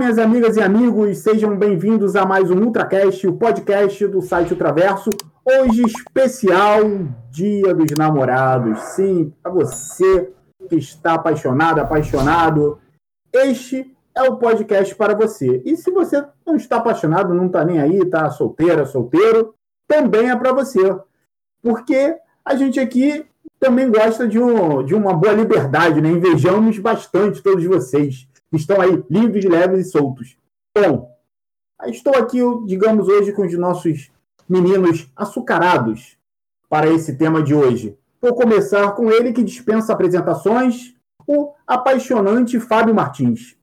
minhas amigas e amigos, sejam bem-vindos a mais um Ultracast, o podcast do site Ultraverso. Hoje, especial Dia dos Namorados. Sim, para você que está apaixonado, apaixonado, este é o podcast para você. E se você não está apaixonado, não está nem aí, está solteira, solteiro, também é para você. Porque a gente aqui também gosta de, um, de uma boa liberdade, né? Invejamos bastante todos vocês estão aí livres, leves e soltos. Bom, estou aqui, digamos, hoje com os nossos meninos açucarados para esse tema de hoje. Vou começar com ele que dispensa apresentações, o apaixonante Fábio Martins.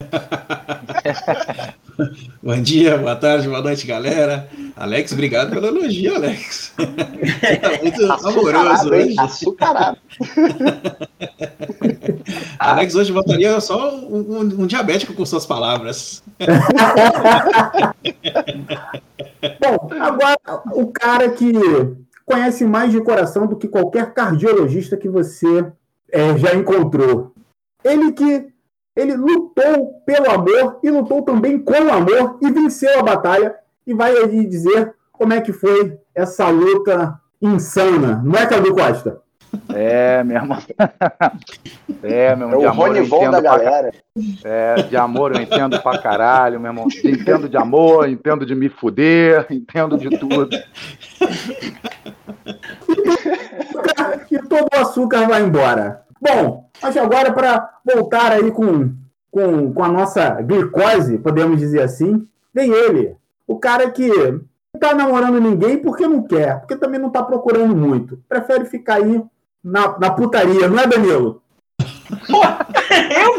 Bom dia, boa tarde, boa noite, galera. Alex, obrigado pelo elogio, Alex. Você tá muito amoroso hoje. Açucarado. Alex hoje votaria só um, um, um, diabético com suas palavras. Bom, agora o cara que conhece mais de coração do que qualquer cardiologista que você é, já encontrou. Ele que ele lutou pelo amor e lutou também com o amor e venceu a batalha e vai aí dizer como é que foi essa luta insana, não é, Cadu Costa? É, meu irmão. É, meu irmão. É o Rony Von da galera. É, de amor eu entendo pra caralho, meu irmão. Entendo de amor, entendo de me fuder, entendo de tudo. e todo o açúcar vai embora. Bom, mas agora para voltar aí com, com, com a nossa glicose, podemos dizer assim, vem ele, o cara que não tá namorando ninguém porque não quer, porque também não tá procurando muito. Prefere ficar aí na, na putaria, não é, Danilo? eu?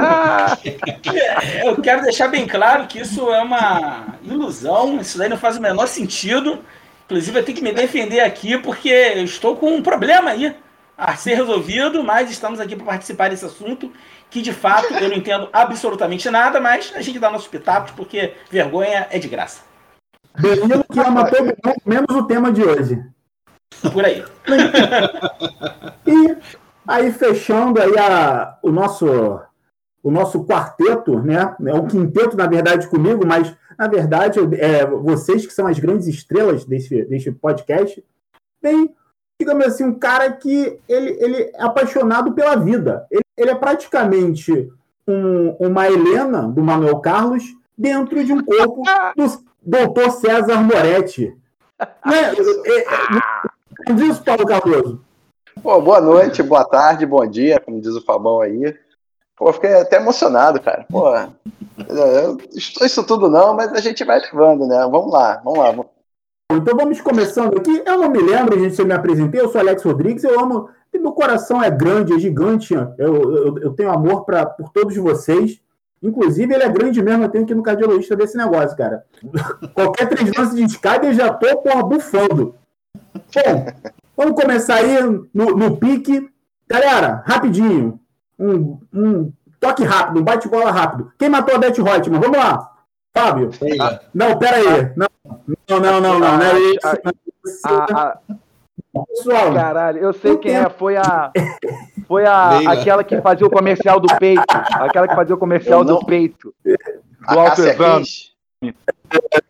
eu quero deixar bem claro que isso é uma ilusão, isso daí não faz o menor sentido. Inclusive, eu tenho que me defender aqui porque eu estou com um problema aí a ser resolvido, mas estamos aqui para participar desse assunto, que de fato eu não entendo absolutamente nada, mas a gente dá nossos pitacos, porque vergonha é de graça. Danilo que ama todo mundo, menos o tema de hoje. Por aí. e aí, fechando aí a, o nosso o nosso quarteto, né? É um quinteto, na verdade, comigo, mas na verdade, é, vocês que são as grandes estrelas desse, desse podcast, tem digamos assim, um cara que ele, ele é apaixonado pela vida. Ele, ele é praticamente um, uma Helena do Manuel Carlos dentro de um corpo do doutor César Moretti. Não é, é, diz Paulo Cardoso. Pô, boa noite, boa tarde, bom dia, como diz o Fabão aí. Pô, fiquei até emocionado, cara. Pô, eu estou isso tudo não, mas a gente vai levando, né? Vamos lá, vamos lá. Então vamos começando aqui. Eu não me lembro, gente, se eu me apresentei. Eu sou Alex Rodrigues. Eu amo. E meu coração é grande, é gigante. Eu, eu, eu tenho amor pra, por todos vocês. Inclusive, ele é grande mesmo. Eu tenho que ir no cardiologista desse negócio, cara. Qualquer três lances de escada eu já tô, porra, bufando. Bom, vamos começar aí no, no pique. Galera, rapidinho. Um, um toque rápido, um bate-bola rápido. Quem matou a Beth Reutemann? Vamos lá. Fábio. Não, pera aí. Não, não, não, não, não. não é isso. A, a, Pessoal, caralho, eu sei quem é. Foi a. Foi a, aquela que fazia o comercial do peito. Aquela que fazia o comercial do peito. Do Alto Exame.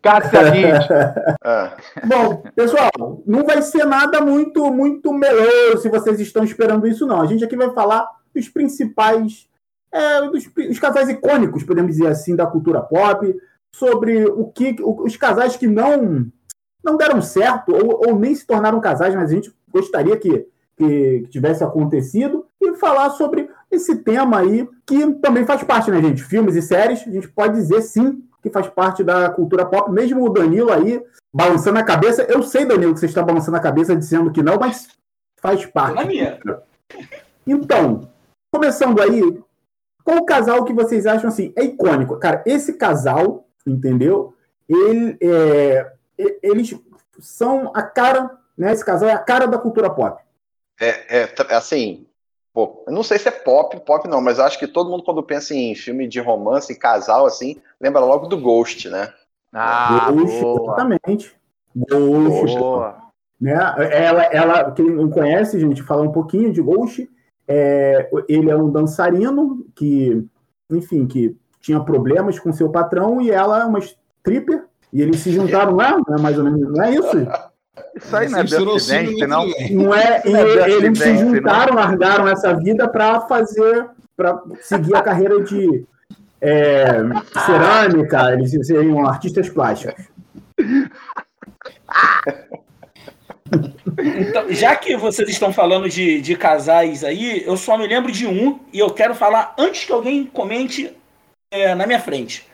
Cássia ah. Bom, pessoal, não vai ser nada muito, muito melhor se vocês estão esperando isso, não. A gente aqui vai falar dos principais. É, dos, os casais icônicos, podemos dizer assim, da cultura pop sobre o que os casais que não não deram certo ou, ou nem se tornaram casais, mas a gente gostaria que, que, que, tivesse acontecido e falar sobre esse tema aí que também faz parte, né, gente? Filmes e séries, a gente pode dizer sim que faz parte da cultura pop, mesmo o Danilo aí balançando a cabeça. Eu sei, Danilo, que você está balançando a cabeça dizendo que não, mas faz parte. Minha. Então, começando aí, qual o casal que vocês acham assim é icônico? Cara, esse casal entendeu? Ele, é, eles são a cara, né? Esse casal é a cara da cultura pop. É, é assim, pô, eu não sei se é pop, pop não, mas acho que todo mundo quando pensa em filme de romance, casal, assim, lembra logo do Ghost, né? Ah, Ghost, boa. exatamente. Ghost. Boa. Né? Ela, ela, quem não conhece, gente, fala um pouquinho de Ghost. É, ele é um dançarino que, enfim, que tinha problemas com seu patrão e ela uma stripper. E eles se juntaram lá, né, mais ou menos, não é isso? Isso aí não é acidente, não. Não é, e eles se juntaram, não. largaram essa vida para fazer, para seguir a carreira de é, cerâmica, eles seriam artistas plásticos. Então, já que vocês estão falando de, de casais aí, eu só me lembro de um e eu quero falar antes que alguém comente é, na minha frente.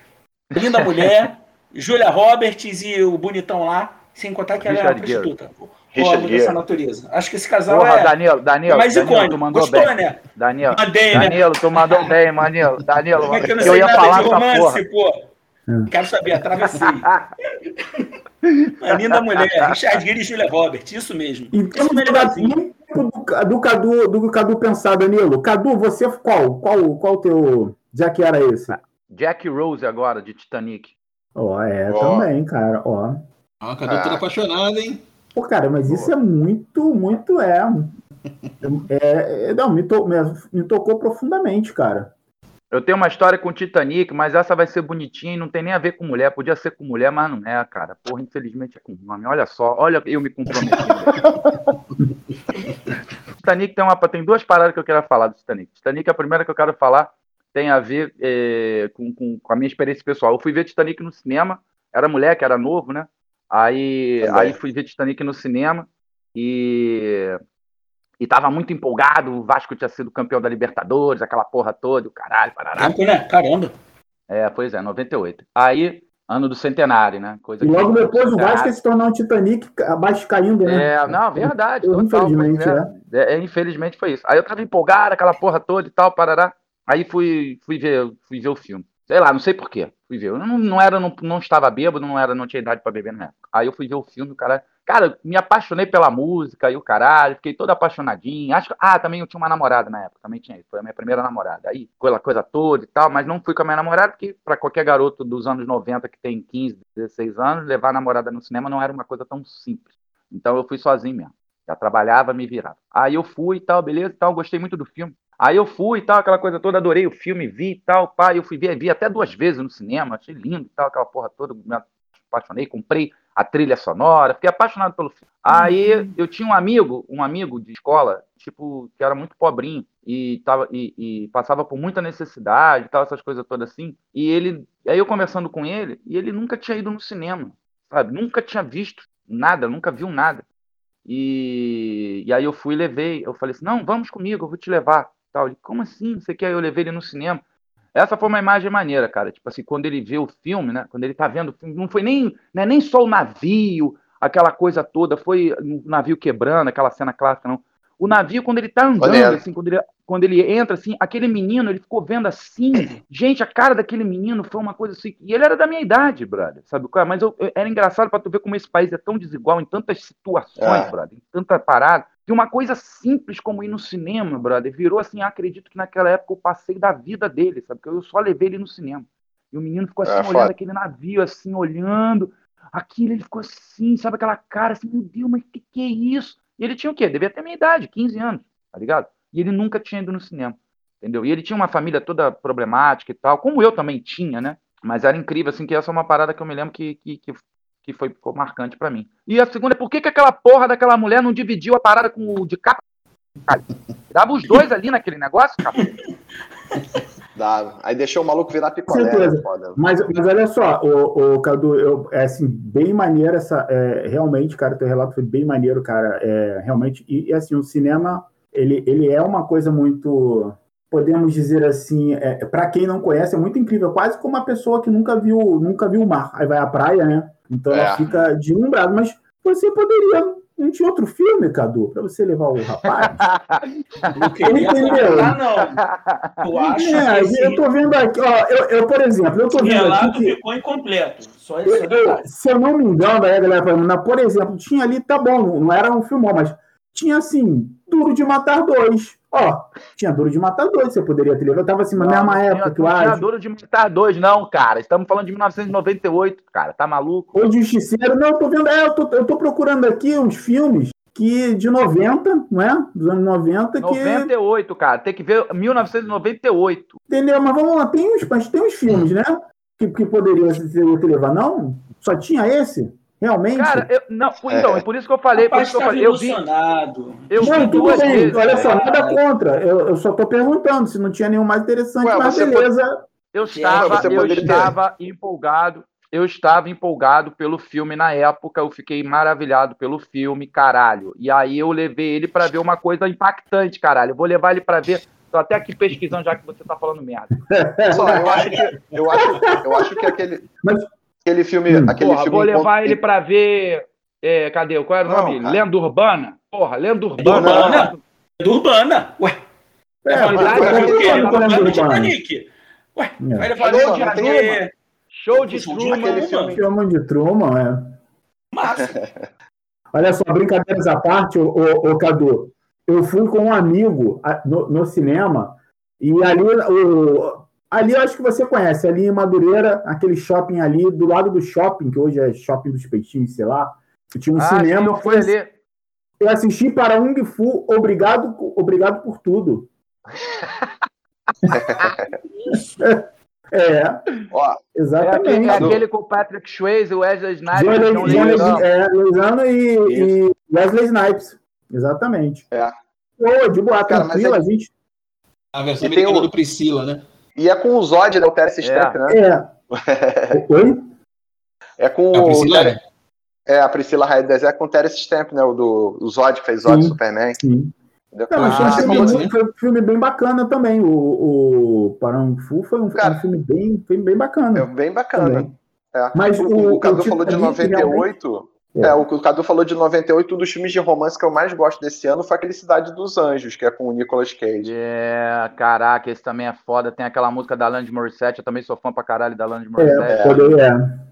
Linda mulher, Julia Roberts e o bonitão lá, sem contar que ela Richard é uma prostituta. Richard dessa natureza. Acho que esse casal Porra, é, Daniel, Daniel, é mais Daniel, icônico. Tu mandou Gostou, bem. né? Daniel, Mandei, né? Danilo, tu mandou bem, Manilo. Danilo, Como é que eu, não eu ia falar de romance, pô. Quero saber, atravessei. Uma linda mulher, Richard Gere e Julia Roberts, isso mesmo. Então, isso do, do, Cadu, do Cadu pensar, Danilo. Cadu, você qual? Qual qual teu Jack era esse? Jack Rose agora, de Titanic. Ó, oh, é, oh. também, cara, ó. Ah, Cadu tá ah. apaixonado, hein? Pô, cara, mas isso é muito, muito, é... é, é não, me, to, me, me tocou profundamente, cara. Eu tenho uma história com Titanic, mas essa vai ser bonitinha e não tem nem a ver com mulher. Podia ser com mulher, mas não é, cara. Porra, infelizmente é com homem. Olha só, olha eu me comprometendo. Titanic tem, uma, tem duas paradas que eu quero falar do Titanic. Titanic, a primeira que eu quero falar tem a ver é, com, com, com, a minha experiência pessoal. Eu fui ver Titanic no cinema, era moleque, era novo, né? Aí, aí fui ver Titanic no cinema e e tava muito empolgado, o Vasco tinha sido campeão da Libertadores, aquela porra toda, o caralho, parará. Tempo, né? Caramba. É, pois é, 98. Aí, ano do centenário, né? Coisa e logo depois o Vasco se tornou um Titanic abaixo caindo, né? É, não, verdade. Total, infelizmente, né? é. é. Infelizmente foi isso. Aí eu tava empolgado, aquela porra toda e tal, parará. Aí fui, fui, ver, fui ver o filme. Sei lá, não sei porquê. Fui ver. Eu não, não era, não, não estava bêbado, não era, não tinha idade para beber na época. Aí eu fui ver o filme, o cara Cara, me apaixonei pela música e o caralho, fiquei todo apaixonadinho. Acho que, ah, também eu tinha uma namorada na época, também tinha, foi a minha primeira namorada. Aí, aquela coisa toda e tal, mas não fui com a minha namorada, porque para qualquer garoto dos anos 90 que tem 15, 16 anos, levar a namorada no cinema não era uma coisa tão simples. Então eu fui sozinho mesmo. Já trabalhava, me virava. Aí eu fui e tal, beleza e tal, gostei muito do filme. Aí eu fui e tal, aquela coisa toda, adorei o filme, vi e tal, pá, eu fui ver, vi até duas vezes no cinema, achei lindo e tal, aquela porra toda, me apaixonei, comprei a trilha sonora, fiquei apaixonado pelo filme. Aí uhum. eu tinha um amigo, um amigo de escola, tipo, que era muito pobrinho e, tava, e, e passava por muita necessidade, tal, essas coisas todas assim. E ele, aí eu conversando com ele, e ele nunca tinha ido no cinema, sabe? Nunca tinha visto nada, nunca viu nada. E, e aí eu fui e levei, eu falei assim, não, vamos comigo, eu vou te levar. Tal. Ele, como assim? Você quer? Eu levei ele no cinema. Essa foi uma imagem maneira, cara. Tipo assim, quando ele vê o filme, né? Quando ele tá vendo o filme, não foi nem, né, nem só o navio, aquela coisa toda, foi o navio quebrando, aquela cena clássica, não. O navio, quando ele tá andando, assim, quando ele, quando ele entra, assim, aquele menino, ele ficou vendo assim. Gente, a cara daquele menino foi uma coisa assim. E ele era da minha idade, brother, sabe? Mas eu, eu, era engraçado para tu ver como esse país é tão desigual em tantas situações, é. brother, em tanta parada. Que uma coisa simples como ir no cinema, brother, virou assim, acredito que naquela época eu passei da vida dele, sabe? Porque eu só levei ele no cinema. E o menino ficou assim, é, olhando foda. aquele navio, assim, olhando. Aquilo, ele ficou assim, sabe? Aquela cara assim, meu Deus, mas que que é isso? E ele tinha o quê? Devia ter minha idade, 15 anos, tá ligado? E ele nunca tinha ido no cinema, entendeu? E ele tinha uma família toda problemática e tal, como eu também tinha, né? Mas era incrível, assim, que essa é uma parada que eu me lembro que, que, que que foi, ficou marcante para mim. E a segunda é por que, que aquela porra daquela mulher não dividiu a parada com o de capa? Dava os dois ali naquele negócio, cara. Dava. Aí deixou o maluco virar picolé. Né, Certeza. Mas, mas olha só, o, o Cadu, eu, é assim, bem maneiro essa. É, realmente, cara, teu relato foi bem maneiro, cara. É, realmente. E, e, assim, o cinema, ele, ele é uma coisa muito. Podemos dizer assim, é, para quem não conhece, é muito incrível, quase como uma pessoa que nunca viu, nunca viu o mar. Aí vai à praia, né? Então é. ela fica deslumbrada. Mas você poderia. Não tinha outro filme, Cadu, para você levar o rapaz? não queria entendeu? Ah, não. Tu acha é, que eu tô vendo aqui, ó, eu, eu por exemplo, eu tô vendo relato aqui que ficou incompleto. Só isso eu, eu, se eu não me engano, aí a galera falando, por exemplo, tinha ali, tá bom, não era um filmão, mas tinha assim, Duro de Matar dois. Ó, tinha Duro de Matar dois, você poderia ter levado. Tava assim, na mesma época, tu acha? Não tinha Duro de Matar dois, não, cara. Estamos falando de 1998, cara. Tá maluco? O Justiceiro, não, eu tô vendo, é, eu tô, eu tô procurando aqui uns filmes que de 90, não é? Dos anos 90. 98, que... cara. Tem que ver 1998. Entendeu? Mas vamos lá, tem uns, mas tem uns filmes, né? Que, que poderia ser outro levar. Não? Só tinha esse? Realmente? Cara, eu, não, então, é. por isso que eu falei. Por isso que eu, falei eu vi. Eu não, vi tudo bem. Vezes, olha só, nada contra. Eu, eu só tô perguntando se não tinha nenhum mais interessante, Ué, mas beleza. Pode... Eu estava, eu estava empolgado eu estava empolgado pelo filme na época, eu fiquei maravilhado pelo filme, caralho. E aí eu levei ele para ver uma coisa impactante, caralho. Eu vou levar ele para ver. Tô até aqui pesquisando já que você tá falando merda. Só, eu acho que eu acho, eu acho que aquele Mas... aquele filme, hum. aquele Porra, filme vou levar ele para ver é, cadê? Qual era o nome? Cara. Lenda Urbana? Porra, Lenda Urbana. Urbana. Lenda Urbana. Ué. É, é, mas, mas, mas, Titanic. Ué, é. vai levar ele Show de Truman. Aquele filme. Filme de Truman, é. Massa. Olha só, brincadeiras à parte, ô, ô, ô, Cadu. Eu fui com um amigo no, no cinema e ali, o, ali eu acho que você conhece, ali em Madureira, aquele shopping ali, do lado do shopping, que hoje é shopping dos peitinhos, sei lá. Tinha um ah, cinema. Sim, foi ali. Eu assisti para Ung Fu, obrigado, obrigado por tudo. É. Ó, exatamente. É aquele, é aquele, com o Patrick Swayze, o Wesley Snipes. Johnny, é, Luizano e, e, Wesley Snipes. Exatamente. É. Pô, de boa, Cara, tranquilo, é... a gente. A versão americana o... do Priscila, né? E é com o Zod, né? O Terence Stamp, né? É. Oi? É com a Priscila, o. Ter... É, a Priscila Raides é com o Terence Stamp, né? O do o Zod, que fez Zod sim, Superman. Sim. Não, ah, foi, um filme, foi, um filme, bem bacana também. O, o Parang Fu foi um, Cara, um, filme bem, bem, bem bacana. É bem bacana. É. Mas o, o, o Cadu falou de 98. É. é, o, o Cadu falou de 98, um dos filmes de romance que eu mais gosto desse ano foi aquele Cidade dos Anjos, que é com o Nicolas Cage. É, caraca, esse também é foda. Tem aquela música da Alanis Morissette, eu também sou fã pra caralho da Alanis Morissette. É, é.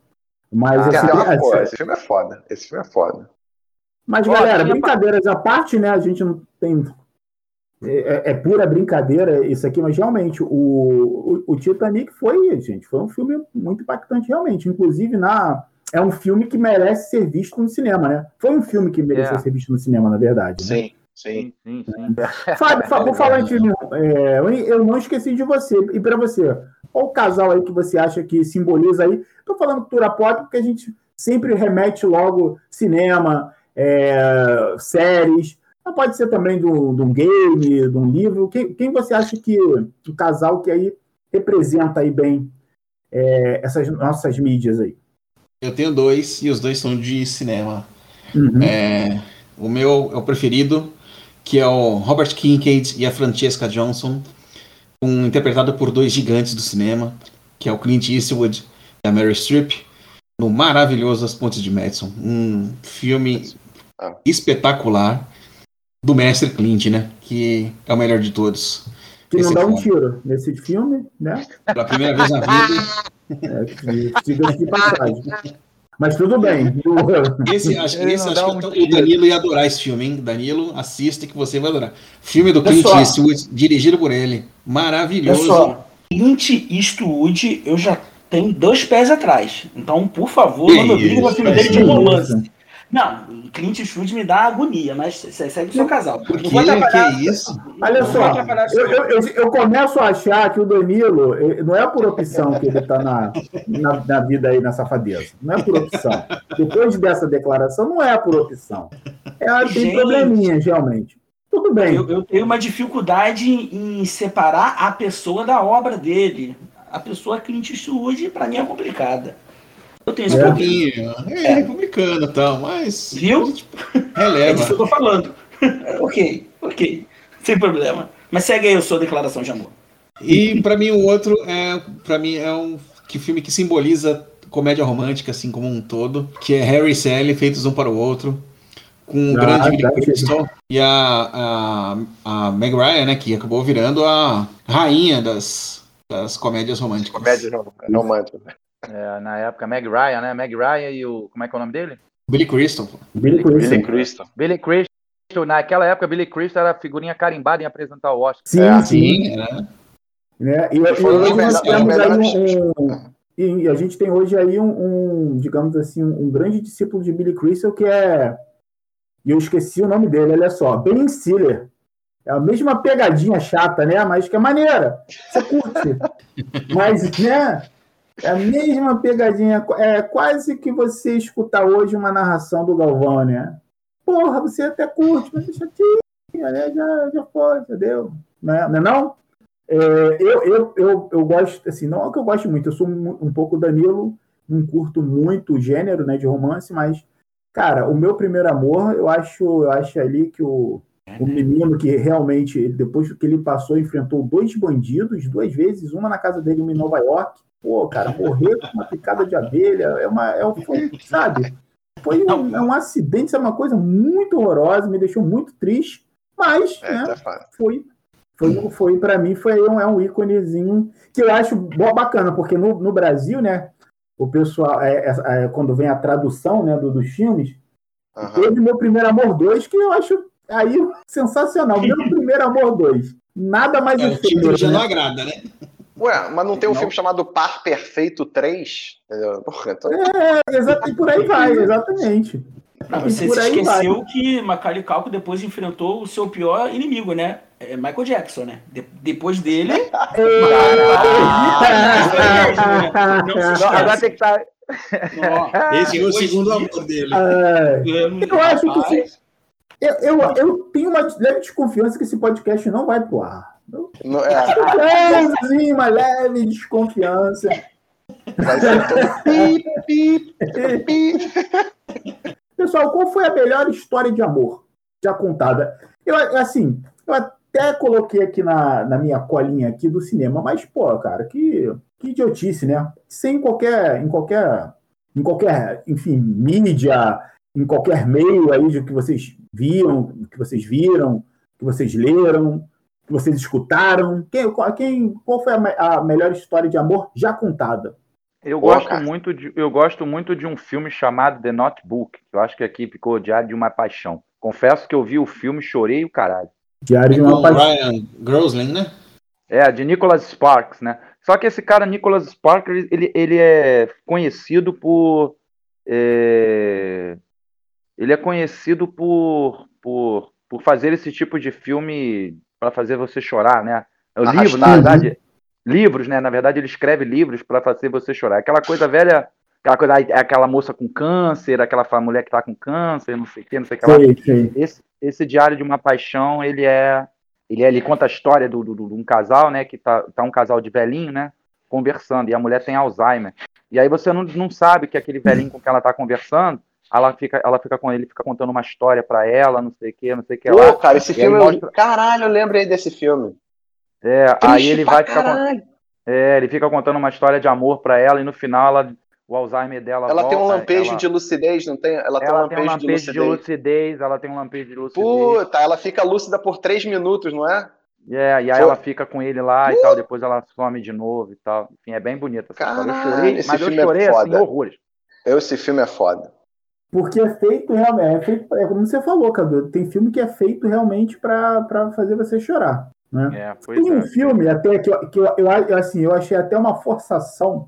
Mas ah, esse, esse, esse, filme é foda. Esse filme é foda. Mas, galera, brincadeiras à parte, né? A gente não tem. É, é, pura brincadeira isso aqui, mas realmente o, o, o, Titanic foi, gente, foi um filme muito impactante, realmente. Inclusive, na, é um filme que merece ser visto no cinema, né? Foi um filme que mereceu é. ser visto no cinema, na verdade. Né? Sim. Sim, sim, sim. Fábio, por falar de é, eu não esqueci de você. E para você, qual o casal aí que você acha que simboliza aí? Estou falando cultura pop porque a gente sempre remete logo cinema, é, séries, pode ser também de um, game, de um livro. Quem, quem você acha que o casal que aí representa aí bem é, essas nossas mídias aí? Eu tenho dois e os dois são de cinema. Uhum. É, o meu é o preferido, que é o Robert Kincaid e a Francesca Johnson, um, interpretado por dois gigantes do cinema, que é o Clint Eastwood e a Mary Streep, no maravilhoso As Pontes de Madison. Um filme ah. espetacular do mestre Clint, né? Que é o melhor de todos. Que não dá um tiro nesse filme, né? Pela primeira vez na vida. É, de passagem. Mas tudo bem. Esse, acho, esse, acho um que o Danilo ia adorar esse filme, hein? Danilo, assista que você vai adorar. Filme do Clint Eastwood, dirigido por ele. Maravilhoso. Pessoal, Clint Eastwood, eu já tenho dois pés atrás. Então, por favor, não brigue no filme dele de romance. Não, Clint Eastwood me dá agonia, mas segue o seu casal. Por que, que é isso? Olha só, eu, eu, eu, começo a achar que o Danilo não é por opção que ele está na, na, na, vida aí, na safadeza. Não é por opção. Depois dessa declaração, não é por opção. É, tem Gente, probleminhas, realmente. Tudo bem. Eu, eu tenho uma dificuldade em separar a pessoa da obra dele. A pessoa Clint Eastwood, para mim, é complicada. Eu tenho esse é. problema. É, é republicano e tal, mas. Viu? Releva. É disso que eu tô falando. ok, ok. Sem problema. Mas segue aí a sua declaração de amor. E para mim o outro é, para mim é um que filme que simboliza comédia romântica assim como um todo, que é Harry e Sally feitos um para o outro, com o ah, grande Billy Crystal e a, a, a Meg Ryan, né, que acabou virando a rainha das, das comédias românticas. Comédias românticas. É, na época, Meg Ryan, né? Meg Ryan e o. Como é que é o nome dele? Billy Crystal. Billy Crystal. Billy Crystal. Billy Crystal. Naquela época, Billy Crystal era figurinha carimbada em apresentar o Oscar. Sim, é, sim. Era. É, e, hoje nós temos aí um, e a gente tem hoje aí um, um digamos assim, um, grande discípulo de Billy Crystal que é e eu esqueci o nome dele, olha só, Ben Stiller. É a mesma pegadinha chata, né? Mas que é maneira. Você curte. Mas, né? É a mesma pegadinha. É quase que você escutar hoje uma narração do Galvão, né? Porra, você até curte, mas deixa aqui. Né? Já, já foi, já deu. Né? Não é não? É, eu, eu, eu, eu gosto, assim, não é que eu gosto muito, eu sou um, um pouco Danilo, não curto muito o gênero né, de romance, mas, cara, o meu primeiro amor, eu acho, eu acho ali que o, o menino que realmente, depois que ele passou, enfrentou dois bandidos duas vezes, uma na casa dele, uma em Nova York. Pô, cara, morrer com uma picada de abelha é uma. É, foi, sabe? Foi um, é um acidente, é uma coisa muito horrorosa, me deixou muito triste, mas é, né, tá foi foi, foi para mim foi um, é um íconezinho que eu acho bacana, porque no, no Brasil, né, o pessoal, é, é, é quando vem a tradução né, do, dos filmes, uhum. teve Meu Primeiro Amor 2, que eu acho aí sensacional. Meu Primeiro Amor 2. Nada mais é, efeito. O já né? não agrada, né? Ué, mas não tem um não. filme chamado Par Perfeito 3? Porra, então... É, exatamente, por aí vai, exatamente. Não, você se esqueceu vai. que Macaulay Culkin depois enfrentou o seu pior inimigo, né? É Michael Jackson, né? De depois dele. agora tem que estar. Tá- Esse é o segundo amor dele. eu acho que. Eu, eu, eu tenho uma leve desconfiança que esse podcast não vai pro ar. Não, é. Levezinho, uma leve desconfiança. Vai ser todo... Pessoal, qual foi a melhor história de amor já contada? Eu, assim, eu até coloquei aqui na, na minha colinha aqui do cinema, mas, pô, cara, que, que idiotice, né? Sem qualquer, em qualquer, em qualquer, enfim, mídia, em qualquer meio aí de que vocês viram, que vocês viram, que vocês leram, que vocês escutaram. Quem, quem, qual foi a, a melhor história de amor já contada? Eu gosto, muito de, eu gosto muito de um filme chamado The Notebook, que eu acho que aqui ficou Diário de uma Paixão. Confesso que eu vi o filme e chorei o caralho. Diário de uma Paixão. Ryan Gosling, né? É, de Nicholas Sparks, né? Só que esse cara, Nicholas Sparks, ele, ele é conhecido por. É, ele é conhecido por, por, por fazer esse tipo de filme para fazer você chorar, né? O livro, na verdade, livros, né? Na verdade, ele escreve livros para fazer você chorar. Aquela coisa velha, aquela coisa, aquela moça com câncer, aquela mulher que tá com câncer, não sei o que, não sei o que lá. Sim, sim. Esse, esse Diário de uma Paixão, ele é. Ele, é, ele conta a história de do, do, do, um casal, né? Que tá, tá um casal de velhinho, né? Conversando, e a mulher tem Alzheimer. E aí você não, não sabe que aquele velhinho com quem ela tá conversando, ela fica, ela fica com ele, fica contando uma história para ela, não sei o que, não sei o que Pô, lá. cara, esse filme. Mostra... Caralho, eu lembrei desse filme. É, Triste aí ele vai ficar. É, ele fica contando uma história de amor para ela e no final ela, o Alzheimer dela. Ela volta, tem um lampejo ela... de lucidez, não tem? Ela, tem um lampejo, tem um lampejo de, lucidez. de, lucidez. Ela tem um lampejo de lucidez. Puta, ela fica lúcida por três minutos, não é? É, e aí Foi. ela fica com ele lá uh! e tal, depois ela some de novo e tal. Enfim, é bem bonita essa Caralho, história. Eu chorei, mas eu é chorei é assim, horrores. Eu, esse filme é foda. Porque é feito realmente, é feito, é como você falou, Cadu, tem filme que é feito realmente para fazer você chorar. Né? É, Tem um é. filme até que, eu, que eu, eu, assim, eu achei até uma forçação.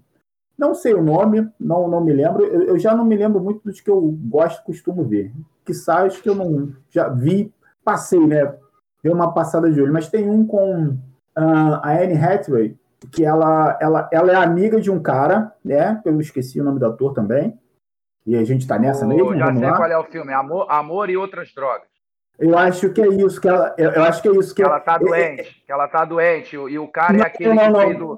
Não sei o nome, não, não me lembro. Eu, eu já não me lembro muito dos que eu gosto, costumo ver. Que acho que eu não já vi, passei, né? Deu uma passada de olho. Mas tem um com uh, a Anne Hathaway, que ela, ela, ela é amiga de um cara, né? Eu esqueci o nome do ator também. E a gente tá nessa mesmo? Já Vamos sei qual é o filme. Amor, Amor e Outras Drogas. Eu acho que é isso que ela. Eu, acho que é isso que, ela tá doente. que ela tá doente. E o cara é não, é aquele não, que não, fez o.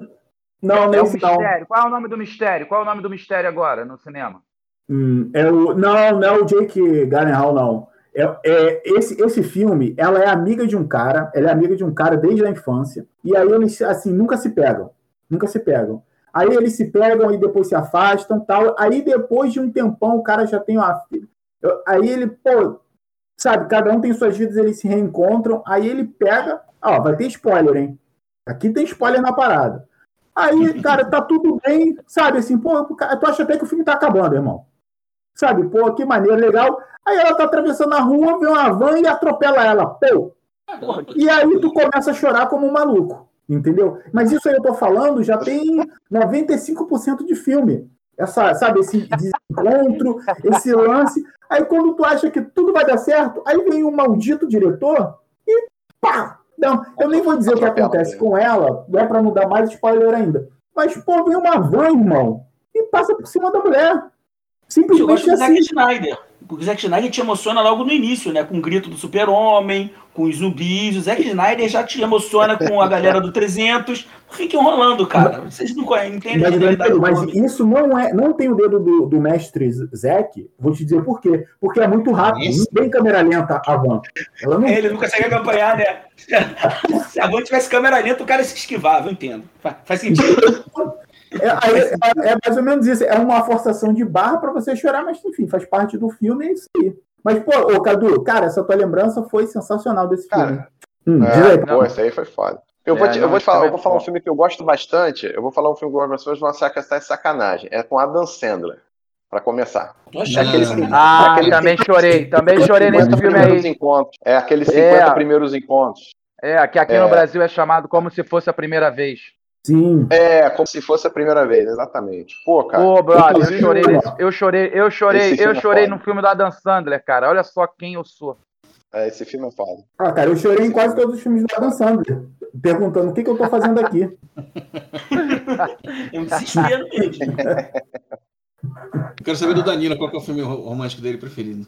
Não, é o mistério. Qual é o nome do mistério? Qual é o nome do mistério agora no cinema? Hum, é o, não, não é o Jake Gyllenhaal, não. É, é, esse, esse filme, ela é amiga de um cara, ela é amiga de um cara desde a infância, e aí eles, assim, nunca se pegam, nunca se pegam. Aí eles se pegam e depois se afastam, tal. Aí depois de um tempão o cara já tem uma. Aí ele, pô, sabe, cada um tem suas vidas, eles se reencontram, aí ele pega, ó, vai ter spoiler, hein? Aqui tem spoiler na parada. Aí, cara, tá tudo bem, sabe, assim, pô, tu acha até que o filme tá acabando, irmão. Sabe, pô, que maneira legal. Aí ela tá atravessando a rua, vê uma van e atropela ela, pô. E aí tu começa a chorar como um maluco, entendeu? Mas isso aí eu tô falando já tem 95% de filme essa, sabe, esse desencontro, esse lance. Aí quando tu acha que tudo vai dar certo, aí vem um maldito diretor e pá! Não, eu nem vou dizer o que acontece com ela, não é pra não dar mais spoiler ainda. Mas, pô, vem uma van, irmão, e passa por cima da mulher. Simplesmente assim. Zack Snyder. Porque o Zack Snyder te emociona logo no início, né? Com o grito do super-homem, com os zumbis. O Zack Snyder já te emociona com a galera do 300. Fica enrolando, cara. Vocês não entendem mas, mas isso não é, não tem o dedo do, do mestre Zack. Vou te dizer por quê. Porque é muito rápido. Isso. Não tem câmera lenta a van. Ela não... Ele não consegue acompanhar, né? Se a van tivesse câmera lenta, o cara se esquivava, eu entendo. Faz sentido. É, é, é, mais ou menos isso. É uma forçação de barra para você chorar, mas enfim, faz parte do filme, é isso aí. Mas, pô, ô, Cadu, cara, essa tua lembrança foi sensacional desse filme. Hum, é, aí, pô, esse aí foi foda. Eu vou, é, te, eu vou te falar, eu vou falar um filme que eu gosto bastante. Eu vou falar um filme que eu gosto bastante, mas vão achar que essa é sacanagem. É com Adam Sandler. Pra começar. É aquele, ah, aquele também chorei. Também chorei nesse filme aí. Encontros. É aqueles 50 é. primeiros encontros. É, que aqui no Brasil é chamado como se fosse a primeira vez. Sim. É, como se fosse a primeira vez, exatamente. Pô, cara. Pô, brother, eu chorei, nesse, eu chorei, eu chorei, eu é chorei no filme da Dan Sandler, cara. Olha só quem eu sou. É, esse filme é foda. Ah, cara, eu chorei em quase todos os filmes da Dan Sandler, perguntando o que, que eu tô fazendo aqui. eu me desespero mesmo. Quero saber do Danilo, qual é o filme romântico dele preferido.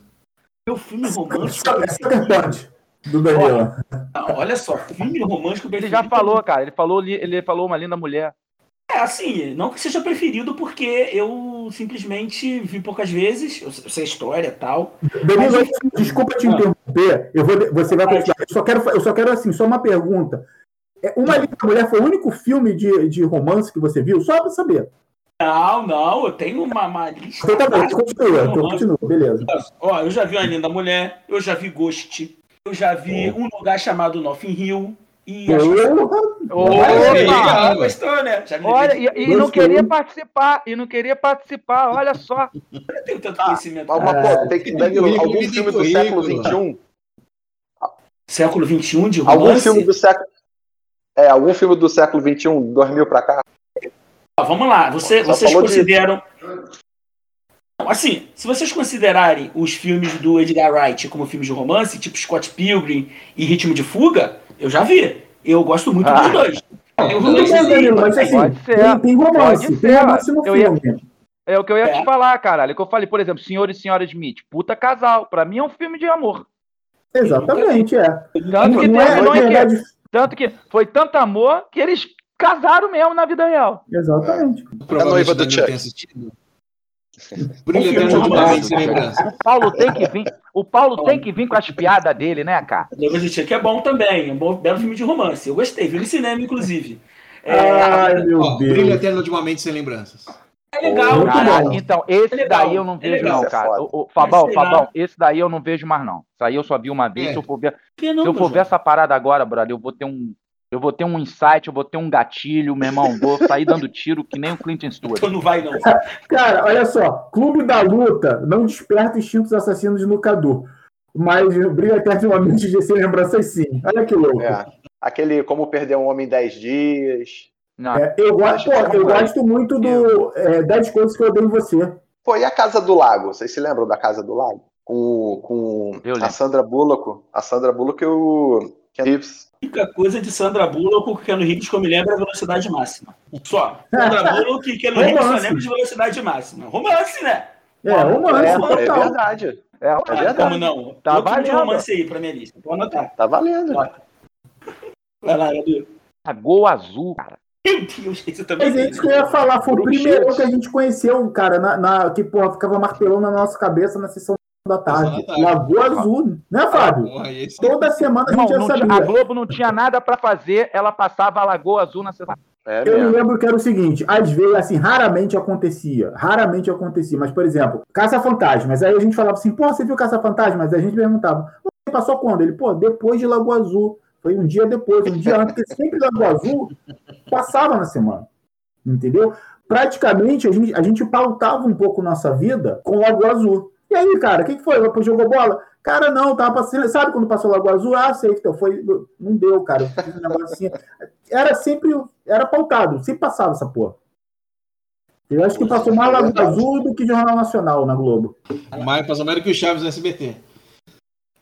Meu filme romântico. Essa do Daniel. Olha, olha só, filme romântico Ele já falou, cara. Ele falou, ele falou uma linda mulher. É, assim, não que seja preferido, porque eu simplesmente vi poucas vezes, eu sei a história e tal. Danilo, mas... desculpa te ah. interromper, eu vou, você vai continuar. Eu só quero, eu só quero assim, só uma pergunta. É, uma Linda Mulher foi o único filme de, de romance que você viu? Só para saber. Não, não, eu tenho uma, uma lista. Então tá bom, continua, continua, beleza. Ó, eu já vi uma linda mulher, eu já vi Ghost, eu já vi um lugar chamado Nothing Hill. E acho né? Olha, e, e não queria participar, e não queria participar, olha só. Eu tenho tanto ah, conhecimento. Ah, mas, pô, tem que dar algum filme do século XXI. Século XXI de romance? Algum filme do século. É, algum filme do século XXI, 2000 pra cá? Ah, vamos lá, Você, vocês consideram. De... Assim, se vocês considerarem os filmes do Edgar Wright como filmes de romance, tipo Scott Pilgrim e Ritmo de Fuga, eu já vi. Eu gosto muito ah. dos dois. Eu não mas assim, pode ser. Tem, romance, pode tem romance no filme. Ia, é o que eu ia é. te falar, caralho. É que eu falei, por exemplo, Senhor e Senhora Smith, puta casal. Pra mim é um filme de amor. Exatamente, é. Tanto que, não é, que, tanto que foi tanto amor que eles casaram mesmo na vida real. Exatamente. É. A noiva do Chuck. Sem lembrança. O Paulo tem que vir, o Paulo tem que vir com as piadas dele, né, cara? Noiva de Chuck é bom também, é um bom, belo filme de romance. Eu gostei, vi no cinema, inclusive. É, Ai, meu ó, Deus. Brilha eterno de uma mente sem lembranças. É legal, cara. Então, esse é daí eu não é vejo, não, cara. O, o, Fabão, esse Fabão, esse daí eu não vejo mais, não. Isso aí eu só vi uma vez. É. Se eu for ver, se eu for ver essa parada agora, brother, eu vou ter um, eu vou ter um insight, eu vou ter um gatilho, meu irmão. Vou sair dando tiro que nem o Clint Eastwood. Então não vai, não. Cara, olha só. Clube da Luta não desperta instintos assassinos no Cadu. Mas brilha eternamente de sem lembranças sim. Olha que louco. É. Aquele Como Perder um Homem em 10 Dias. É, eu gosto, pô, eu gosto muito do é, 10 Coisas que Eu Odeio em Você. Pô, e a Casa do Lago? Vocês se lembram da Casa do Lago? Com, com a Sandra Bullock. A Sandra Bullock e o Ken Reeves única coisa de Sandra Bullock com Keanu Reeves que eu me lembro é a velocidade máxima. Só. Sandra Bullock e Keanu Reeves só lembro de velocidade máxima. Romance, né? É, romance. É, é verdade. É, é verdade. Como não? Tá Outro valendo. romance aí pra minha lista. Vou anotar. Tá valendo. Vai lá, Edu. A Gol Azul, cara. Meu Deus, isso também. Mas é isso que eu ia falar. Foi o primeiro que a gente conheceu, cara, na, na, que porra, ficava martelando na nossa cabeça na sessão da tarde. Lagoa Azul, né, Fábio? esse... Toda semana a gente não, já sabia. A Globo não tinha nada para fazer, ela passava a Lagoa Azul na semana. É eu me lembro que era o seguinte, às vezes, assim, raramente acontecia, raramente acontecia, mas, por exemplo, Caça-Fantasmas, aí a gente falava assim, pô, você viu Caça-Fantasmas? Aí a gente perguntava, passou quando? Ele, pô, depois de Lagoa Azul, foi um dia depois, um dia antes, porque sempre Lagoa Azul passava na semana, entendeu? Praticamente, a gente, a gente pautava um pouco nossa vida com Lagoa Azul. E aí, cara, o que, que foi? Jogou bola? Cara, não, tava passando. Sabe quando passou o Lagoa Azul? Ah, sei que então foi. Não deu, cara. Um assim. Era sempre. Era pautado, sempre passava essa porra. Eu acho que passou mais Lagoa Azul do que Jornal Nacional na Globo. Mais passou mais do que o Chaves no SBT.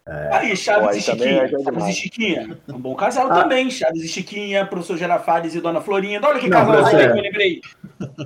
É. Aí, Chaves Pô, aí e Chiquinha. É Chaves e Chiquinha. Um bom casal ah. também. Chaves e Chiquinha, professor Gerafares e Dona Florinda. Olha que casal é. que eu lembrei.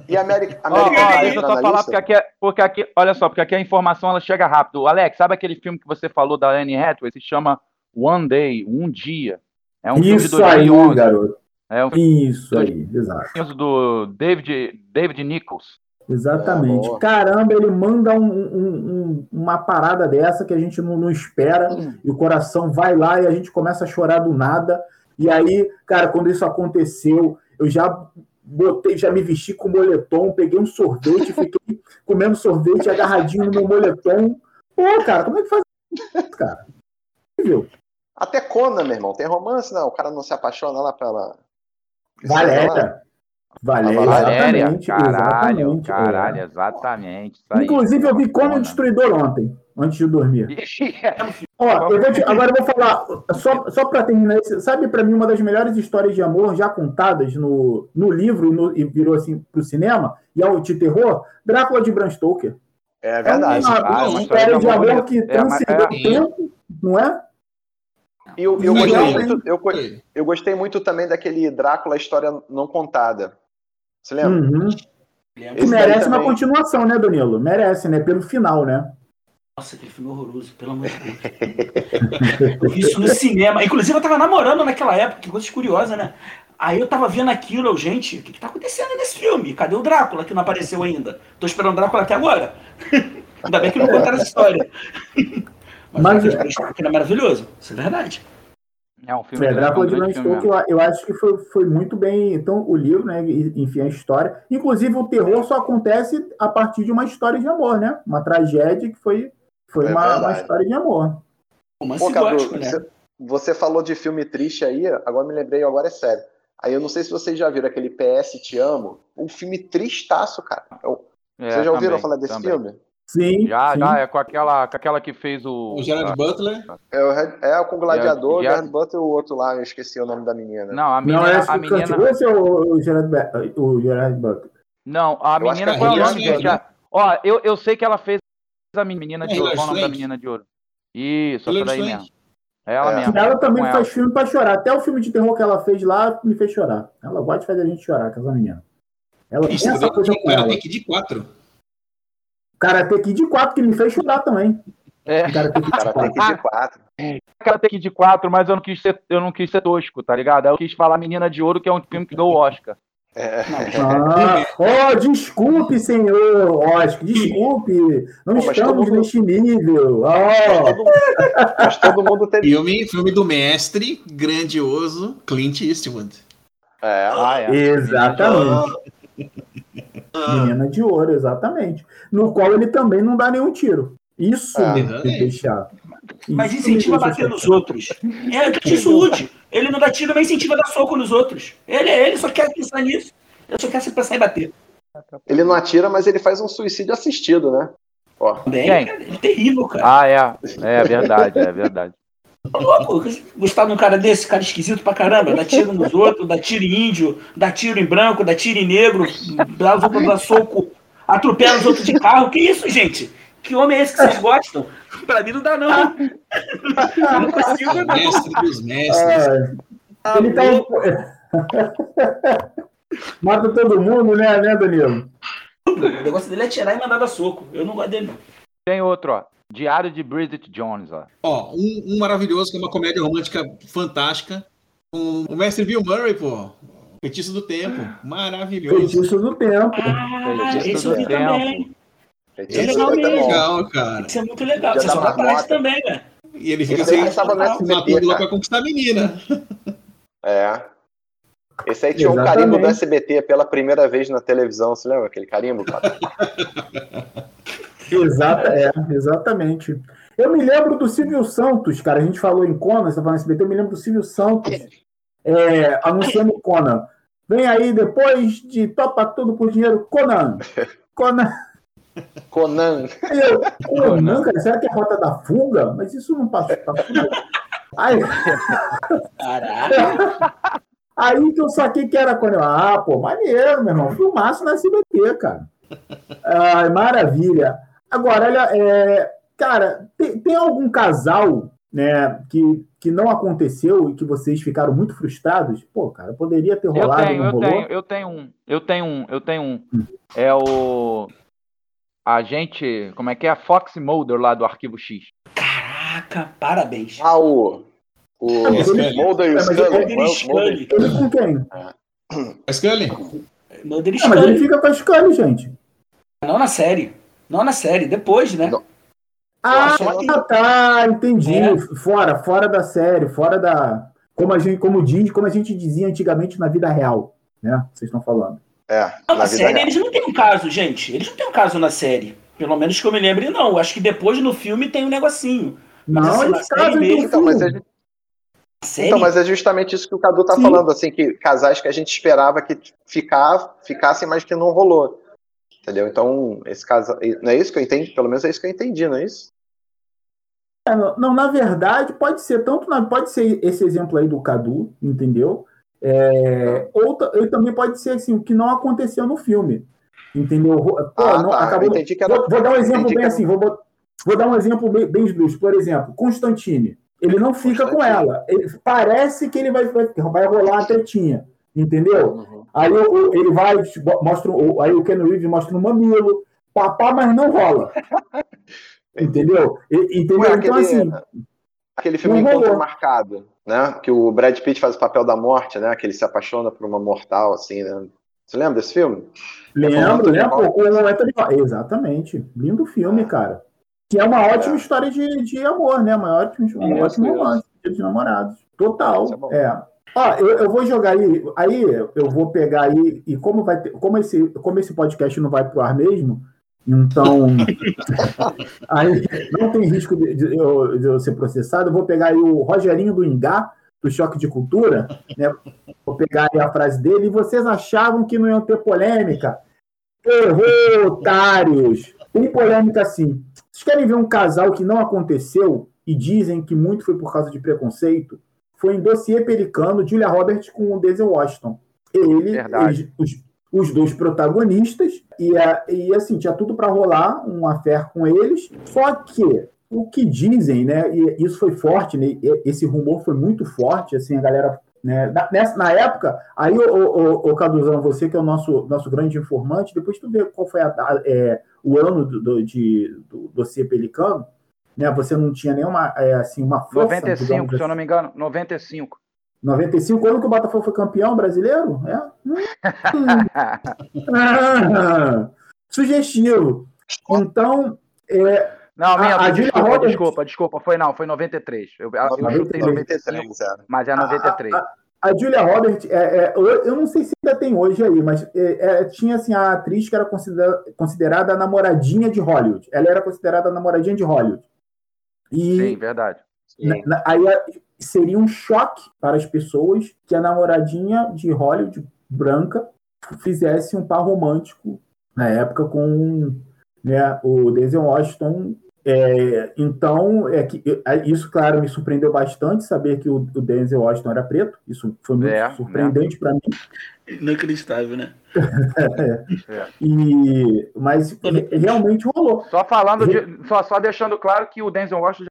E América. América oh, oh, deixa eu só falar, porque aqui, é, porque aqui, olha só, porque aqui a informação ela chega rápido. Alex, sabe aquele filme que você falou da Anne Hathaway? Se chama One Day, Um Dia. É um Isso filme de 2011. aí, garoto. É um Isso aí, exato. Do David, David Nichols. Exatamente. Caramba, ele manda um, um, um, uma parada dessa que a gente não, não espera, hum. e o coração vai lá e a gente começa a chorar do nada. E aí, cara, quando isso aconteceu, eu já botei, já me vesti com moletom, peguei um sorvete, fiquei comendo sorvete agarradinho no meu moletom. Pô, cara, como é que faz isso, cara? Viu? Até Conan, meu irmão, tem romance, não? O cara não se apaixona lá pela. Valéria. Valéria, exatamente, caralho, exatamente, caralho, é. exatamente. Inclusive, eu vi Conan Destruidor ontem, antes de dormir. Ó, eu te, agora eu vou falar, só, só para terminar, sabe para mim uma das melhores histórias de amor já contadas no, no livro no, e virou assim pro cinema, e é o de terror, Drácula de Bram Stoker. É verdade. É uma, ah, uma história de amor, que é, transcendeu o tempo, não é? E eu, eu, gostei muito, eu, eu gostei muito também daquele Drácula História Não Contada. Você lembra? Uhum. Que merece uma continuação, né, Danilo? Merece, né? Pelo final, né? Nossa, aquele filme horroroso, pelo amor de Deus. eu vi isso no cinema. Inclusive, eu tava namorando naquela época, que coisa curiosa, né? Aí eu tava vendo aquilo, eu, gente, o que, que tá acontecendo nesse filme? Cadê o Drácula que não apareceu ainda? Tô esperando o Drácula até agora. ainda bem que não contaram essa história. Mas, Mas é... é maravilhoso, isso é verdade. É um filme. É, Drácula de Bram Stoker, eu, eu acho que foi, foi muito bem. Então, o livro, né? Enfim, a história. Inclusive, o terror só acontece a partir de uma história de amor, né? Uma tragédia que foi, foi é uma, uma, história de amor. Uma Pô, Cadu, né? você, você falou de filme triste aí, agora me lembrei, agora é sério. Aí eu não sei se vocês já viram aquele PS Te Amo, um filme tristaço, cara. Eu, é, vocês já ouviram também, falar desse também. filme? Sim. Já, sim. já, é com aquela, com aquela que fez o. O Gerard a... Butler? É, o, é com o Gladiador, o Gerard Butler e o outro lá, eu esqueci o nome da menina. Não, a menina. Não, é a menina... ou o Gerard, o Gerard Butler? Não, a eu menina, qual é o nome, gente? Ó, eu, eu sei que ela fez a menina de ouro. Qual é o nome da menina de ouro? Isso, essa daí mesmo. Ela é. mesmo. Ela também faz ela. filme pra chorar. Até o filme de terror que ela fez lá me fez chorar. Ela gosta de fazer a gente chorar, com essa menina. Ela Isso, tem essa coisa com ela. Tem que de quatro. Karate Kid 4, que me fez chorar também. É. Karate Kid 4. Karate Kid 4. Karate Kid 4, mas eu não quis ser, eu não quis ser tosco, tá ligado? Eu quis falar Menina de Ouro, que é um filme que deu o Oscar. É. Ah, oh, desculpe, senhor Oscar, desculpe. Não Pô, estamos mundo... neste nível. Oh. Mas todo mundo teve. Filme, filme do mestre, grandioso, Clint Eastwood. É. Ah, é. Exatamente. Menina de ouro, exatamente. No qual ele também não dá nenhum tiro. Isso ah, me deixa. Mas incentiva a bater nos outros. É Tisude. Ele não dá tiro, mas incentiva a dar soco nos outros. Ele, ele só quer pensar nisso. Ele só quer se pensar em bater. Ele não atira, mas ele faz um suicídio assistido, né? Ó. Bem, ele é terrível, cara. Ah, é. É verdade, é verdade. Louco, gostar de um cara desse, cara esquisito pra caramba, dá tiro nos outros, dá tiro em índio, dá tiro em branco, dá tiro em negro, dá, dá soco, atropela os outros de carro. Que isso, gente? Que homem é esse que vocês gostam? Pra mim não dá, não. Eu não consigo, não. Mestre dos mestres. Ah, ele tá... Mata todo mundo, né, né, Danilo? O negócio dele é tirar e mandar dar soco. Eu não gosto dele, não. Tem outro, ó. Diário de Bridget Jones, ó. Ó, um, um maravilhoso, que é uma comédia romântica fantástica. Com o mestre Bill Murray, pô. Feitiço do Tempo. Maravilhoso. Feitiço do Tempo. Ah, Feitiço do Tempo. Também. Feitiço é legal, mesmo. legal, cara. Isso é muito legal. Você só tá também, né? E ele fica assim, matando lá pra conquistar a menina. É. Esse aí tinha Exatamente. um carimbo do SBT pela primeira vez na televisão, você lembra aquele carimbo, cara? Exata, é, exatamente. Eu me lembro do Silvio Santos, cara. A gente falou em Conan, você tá falando SBT, eu me lembro do Silvio Santos é, anunciando Conan. Vem aí depois de Topa Tudo por Dinheiro, Conan. Conan. Conan. Eu, Conan, cara, será que é a rota da fuga? Mas isso não passa. Tá Aí... Aí que eu saquei que era eu, ah, pô, maneiro, meu irmão, filmaço na SBT, cara. Ai, maravilha. Agora, olha, é, cara, tem, tem algum casal né, que, que não aconteceu e que vocês ficaram muito frustrados? Pô, cara, poderia ter rolado. Eu tenho, eu tenho, eu tenho um, eu tenho um, eu tenho um. Hum. É o a gente, como é que é a Fox Mulder lá do Arquivo X. Caraca, parabéns. Ah, o o Mulder e o Scully. Scully. Ele com quem? A Scully. Mulder e Scully. mas ele fica com a Scully, gente. Não na série. Não na série, depois, né? Não. Ah, tá, entendi. É. Fora, fora da série, fora da. Como a gente, como diz, como a gente dizia antigamente na vida real, né? Vocês estão falando. É. Não, na, série real. eles não têm um caso, gente. Eles não têm um caso na série. Pelo menos que eu me lembre, não. Acho que depois no filme tem um negocinho. Não, assim, eles casam mesmo. Então, mas, é, então, mas é justamente isso que o Cadu tá Sim. falando, assim, que casais que a gente esperava que ficar, ficassem, mas que não rolou. Entendeu? Então, esse caso. Não é isso que eu entendi? Pelo menos é isso que eu entendi, não é isso? É, não, na verdade, pode ser tanto, pode ser esse exemplo aí do Cadu, entendeu? É, ou ele também pode ser assim, o que não aconteceu no filme. Entendeu? Pô, ah, não, tá. acabou, era, vou, vou, dar um exemplo bem assim, vou, vou, dar um exemplo bem, bem justo. Por exemplo, Constantine. Ele não fica com ela. Ele, parece que ele vai, vai, vai rolar a tretinha. Entendeu? Uhum. Aí ele vai, mostra, aí o Ken Reeves mostra um mamilo, papá, mas não rola. Entendeu? Entendeu? Ué, então, aquele, assim. Aquele filme Encontro Marcado, né? Que o Brad Pitt faz o papel da morte, né? Que ele se apaixona por uma mortal, assim, né? Você lembra desse filme? Lembro, lembro. Com o Anthony Exatamente. Lindo filme, é. cara. Que é uma ótima é. história de, de amor, né? Uma ótima, um ótimo romance de namorados. Total. É, Ó, eu, eu, vou jogar aí. Aí eu vou pegar aí. E como vai ter, como esse, como esse podcast não vai pro ar mesmo, então, aí não tem risco de, de, eu, de, eu, ser processado. Eu vou pegar aí o Rogerinho do Ingá, do Choque de Cultura, né? vou pegar aí a frase dele. E vocês achavam que não iam ter polêmica? Errou, otários! Tem polêmica sim. Vocês querem ver um casal que não aconteceu e dizem que muito foi por causa de preconceito? Foi em Dossiê Pelicano, Julia Roberts com o Denzel Washington. Ele, eles, os, os dois protagonistas, e, e assim, tinha tudo para rolar um affair com eles, só que o que dizem, né, e isso foi forte, né, esse rumor foi muito forte, assim, a galera né? Na, nessa, na época, aí, o, o, o Caduzão, você que é o nosso, nosso grande informante, depois tu vê qual foi a, é, o ano do, do, de, do dossiê Pelicano, né? Você não tinha nenhuma, é, assim, uma força... 95, se eu não assim. me engano, 95. 95, ano que o Botafogo foi campeão brasileiro? É? ah, sugestivo. Então, é, não, minha, a, a desculpa, Roberts... desculpa, desculpa, foi não, foi 93. Eu, eu 93, 95, mas é 93. A, a, a Julia Roberts, é, é, eu não sei se ainda tem hoje aí, mas é, é, tinha assim, a atriz que era considerada, considerada a namoradinha de Hollywood. Ela era considerada a namoradinha de Hollywood. E, Sim, verdade. Na, na, aí seria um choque para as pessoas que a namoradinha de Hollywood branca fizesse um par romântico na época com né, o Denzel Washington. É, então, é que, é, isso, claro, me surpreendeu bastante saber que o, o Denzel Washington era preto. Isso foi muito é, surpreendente né? para mim. Inacreditável, né? é. E, mas realmente rolou. Só falando de, só, só deixando claro que o Denzel Washington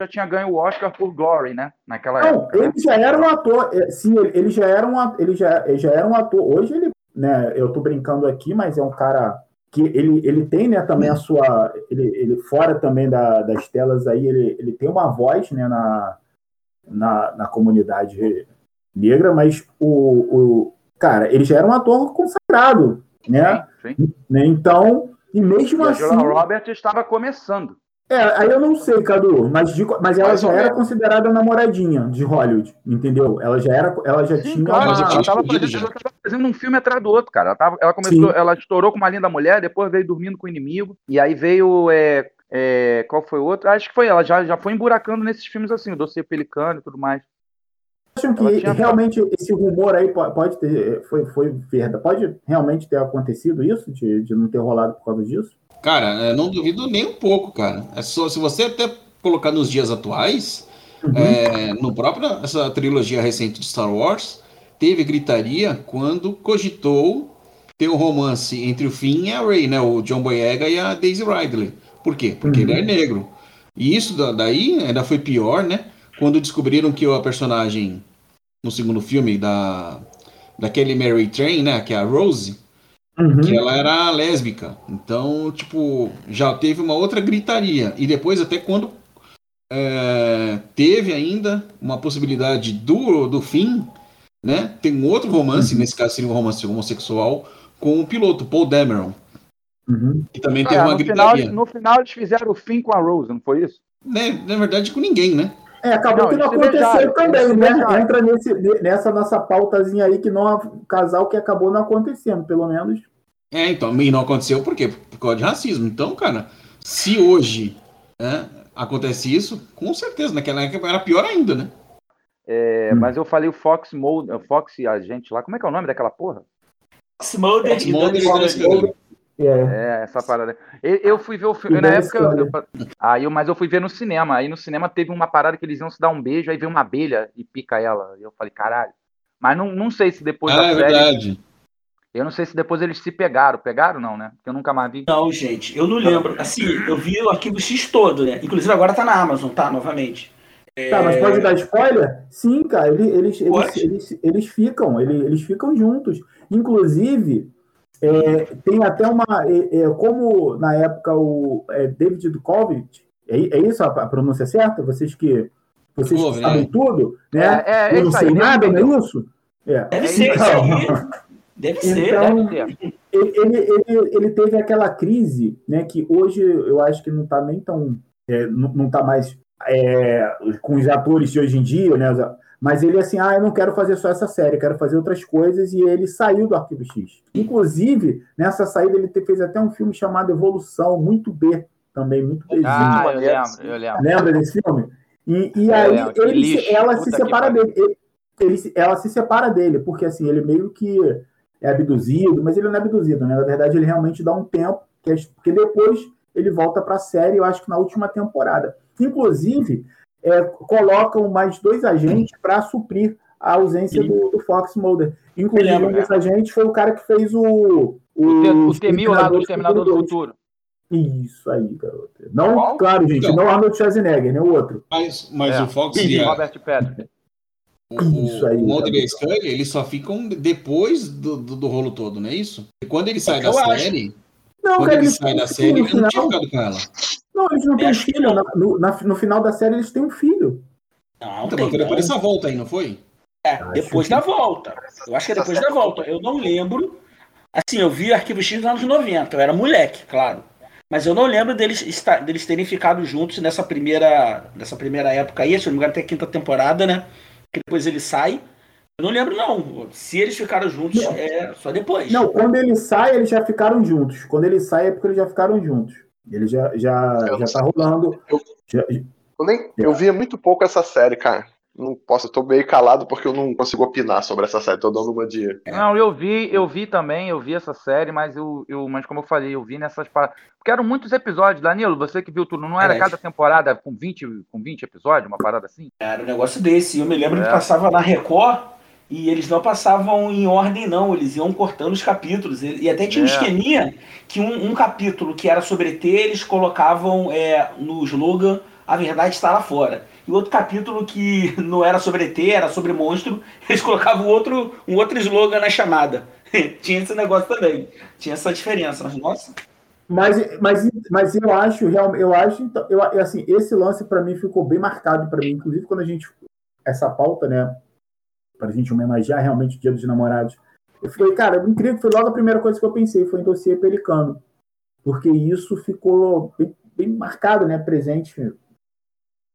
já tinha ganho o Oscar por Glory, né? Naquela Não, época. Ele né? já era um ator, é, sim, ele já era um ele já, ele já era um ator. Hoje ele, né, eu tô brincando aqui, mas é um cara que ele, ele tem, né, também a sua, ele, ele fora também da, das telas aí, ele, ele tem uma voz, né, na, na, na comunidade negra, mas o, o cara, ele já era um ator consagrado, né? Sim, sim. Então, e mesmo e assim. A Robert estava começando. É, aí eu não sei, Cadu, mas, de, mas ela já era considerada namoradinha de Hollywood, entendeu? Ela já era, ela já Sim, tinha. Claro, uma... ela, estava fazendo, fazendo, um filme atrás do outro, cara. Ela, tava, ela começou, Sim. ela estourou com uma linda mulher, depois veio dormindo com o inimigo, e aí veio. É, é, qual foi o outro? Acho que foi ela, já, já foi emburacando nesses filmes assim, o Dossiê Pelicano e tudo mais. Acham que realmente esse rumor aí pode ter, foi, foi verdade? Pode realmente ter acontecido isso, de, de não ter rolado por causa disso? Cara, não duvido nem um pouco, cara. É só, se você até colocar nos dias atuais, uhum. é, no próprio essa trilogia recente de Star Wars, teve gritaria quando cogitou ter um romance entre o Finn e a Ray, né? O John Boyega e a Daisy Ridley. Por quê? Porque uhum. ele é negro. E isso daí ainda foi pior, né? Quando descobriram que a personagem no segundo filme da daquele Mary Train, né? Que é a Rose, uhum. que ela era lésbica. Então, tipo, já teve uma outra gritaria. E depois, até quando é, teve ainda uma possibilidade do, do fim, né? Tem um outro romance, uhum. nesse caso seria um romance homossexual, com o piloto, Paul Dameron. Uhum. Que também teve é, uma no gritaria. Final, no final eles fizeram o fim com a Rose, não foi isso? Né, na verdade, com ninguém, né? É, acabou não, que não aconteceu também, né? Entra nesse, nessa nossa pautazinha aí que não casal que acabou não acontecendo, pelo menos. É, então, e não aconteceu por quê? Por causa de racismo. Então, cara, se hoje né, acontece isso, com certeza, naquela época era pior ainda, né? É, hum. Mas eu falei o Fox Mode, Fox a gente lá, como é que é o nome daquela porra? Fox Mode, Fox Mode é. é, essa parada. Eu, fui ver o filme. Na época. Eu, eu, aí, mas eu fui ver no cinema. Aí no cinema teve uma parada que eles iam se dar um beijo, aí veio uma abelha e pica ela. E eu falei, caralho. Mas não, não sei se depois ah, da é série. Verdade. Eu não sei se depois eles se pegaram. Pegaram, não, né? Porque eu nunca mais vi. Não, gente, eu não lembro. Assim, eu vi o arquivo X todo, né? Inclusive agora tá na Amazon, tá? Novamente. É... Tá, mas pode dar spoiler? Sim, cara, eles, eles, eles, eles, eles, ficam, eles, eles ficam juntos. Inclusive, é, tem até uma. É, é, como na época o é, David Duchovny, é, é isso a, a, pronúncia certa? Vocês que, vocês que sabem tudo, né? É, Eu não sei nada, não é isso? Deve ser então, isso Deve ser, então, deve ser. Ele, ele, ele, teve aquela crise, né? Que hoje eu acho que não está nem tão. não, não tá mais com os atores de hoje em dia, né? Mas ele assim, ah, eu não quero fazer só essa série, quero fazer outras coisas, e ele saiu do Arquivo X. Inclusive, nessa saída, ele fez até um filme chamado Evolução, muito B, também, muito Bzinho. Ah, eu lembro, eu lembro. Lembra desse filme? E, e aí ele, lixo, ela se separa dele. Ele, ele, ela se separa dele, porque assim, ele meio que é abduzido, mas ele não é abduzido, né? Na verdade, ele realmente dá um tempo, que é, porque depois ele volta para a série, eu acho que na última temporada. Inclusive, é, colocam mais dois agentes para suprir a ausência do, do, Fox Mulder. Inclusive, um desses agentes foi o cara que fez o. O, o, o Temil lá do Exterminador do Futuro. Isso aí, garoto. Não, Qual? claro, gente, então, não Arnold Schwarzenegger, né? O outro. Mas, mas é. o Fox e a... Robert Patrick. O, isso aí, o Mulder e Scully, eles só ficam depois do, do, do, rolo todo, não é isso? E quando ele sai da série, não, quando ele sai da série, ele não tinha ficado com ela. Não, eles não têm filho. No, na, no final da série, eles têm um filho. Não, então, tem, foi depois dessa volta aí, não foi? É, depois da volta. Eu acho que é depois da volta. Eu não lembro. Assim, eu vi Arquivo X nos anos 90. Eu era moleque, claro. Mas eu não lembro deles, estar, deles terem ficado juntos nessa primeira, nessa primeira época aí. Se eu não me engano, até a quinta temporada, né? Que depois ele sai. Eu não lembro, não. Se eles ficaram juntos, não. é só depois. Não, quando ele sai, eles já ficaram juntos. Quando ele sai, é porque eles já ficaram juntos. Ele já, já, já tá rolando. Eu, já, eu, nem, eu via muito pouco essa série, cara. Não posso, eu tô meio calado porque eu não consigo opinar sobre essa série, tô dando uma de. Não, eu vi, eu vi também, eu vi essa série, mas eu, eu mas como eu falei, eu vi nessas paradas. Porque eram muitos episódios, Danilo, você que viu tudo, não era é. cada temporada com 20, com 20 episódios, uma parada assim? Era um negócio desse. Eu me lembro é. que passava na Record e eles não passavam em ordem, não, eles iam cortando os capítulos. E até tinha um é. esqueminha que um, um, capítulo que era sobre ET, eles colocavam é, no slogan A Verdade Está Lá Fora. E outro capítulo que não era sobre ET, era sobre monstro, eles colocavam outro, um outro slogan na chamada. tinha esse negócio também. Tinha essa diferença. Mas, nossa. Mas, mas, mas eu acho, eu acho, então, eu, assim, esse lance para mim ficou bem marcado para mim, inclusive quando a gente essa pauta, né, para a gente homenagear realmente o Dia dos Namorados. Eu falei, cara, incrível, foi logo a primeira coisa que eu pensei, foi em dossiê Pelicano. Porque isso ficou bem, bem marcado, né, presente,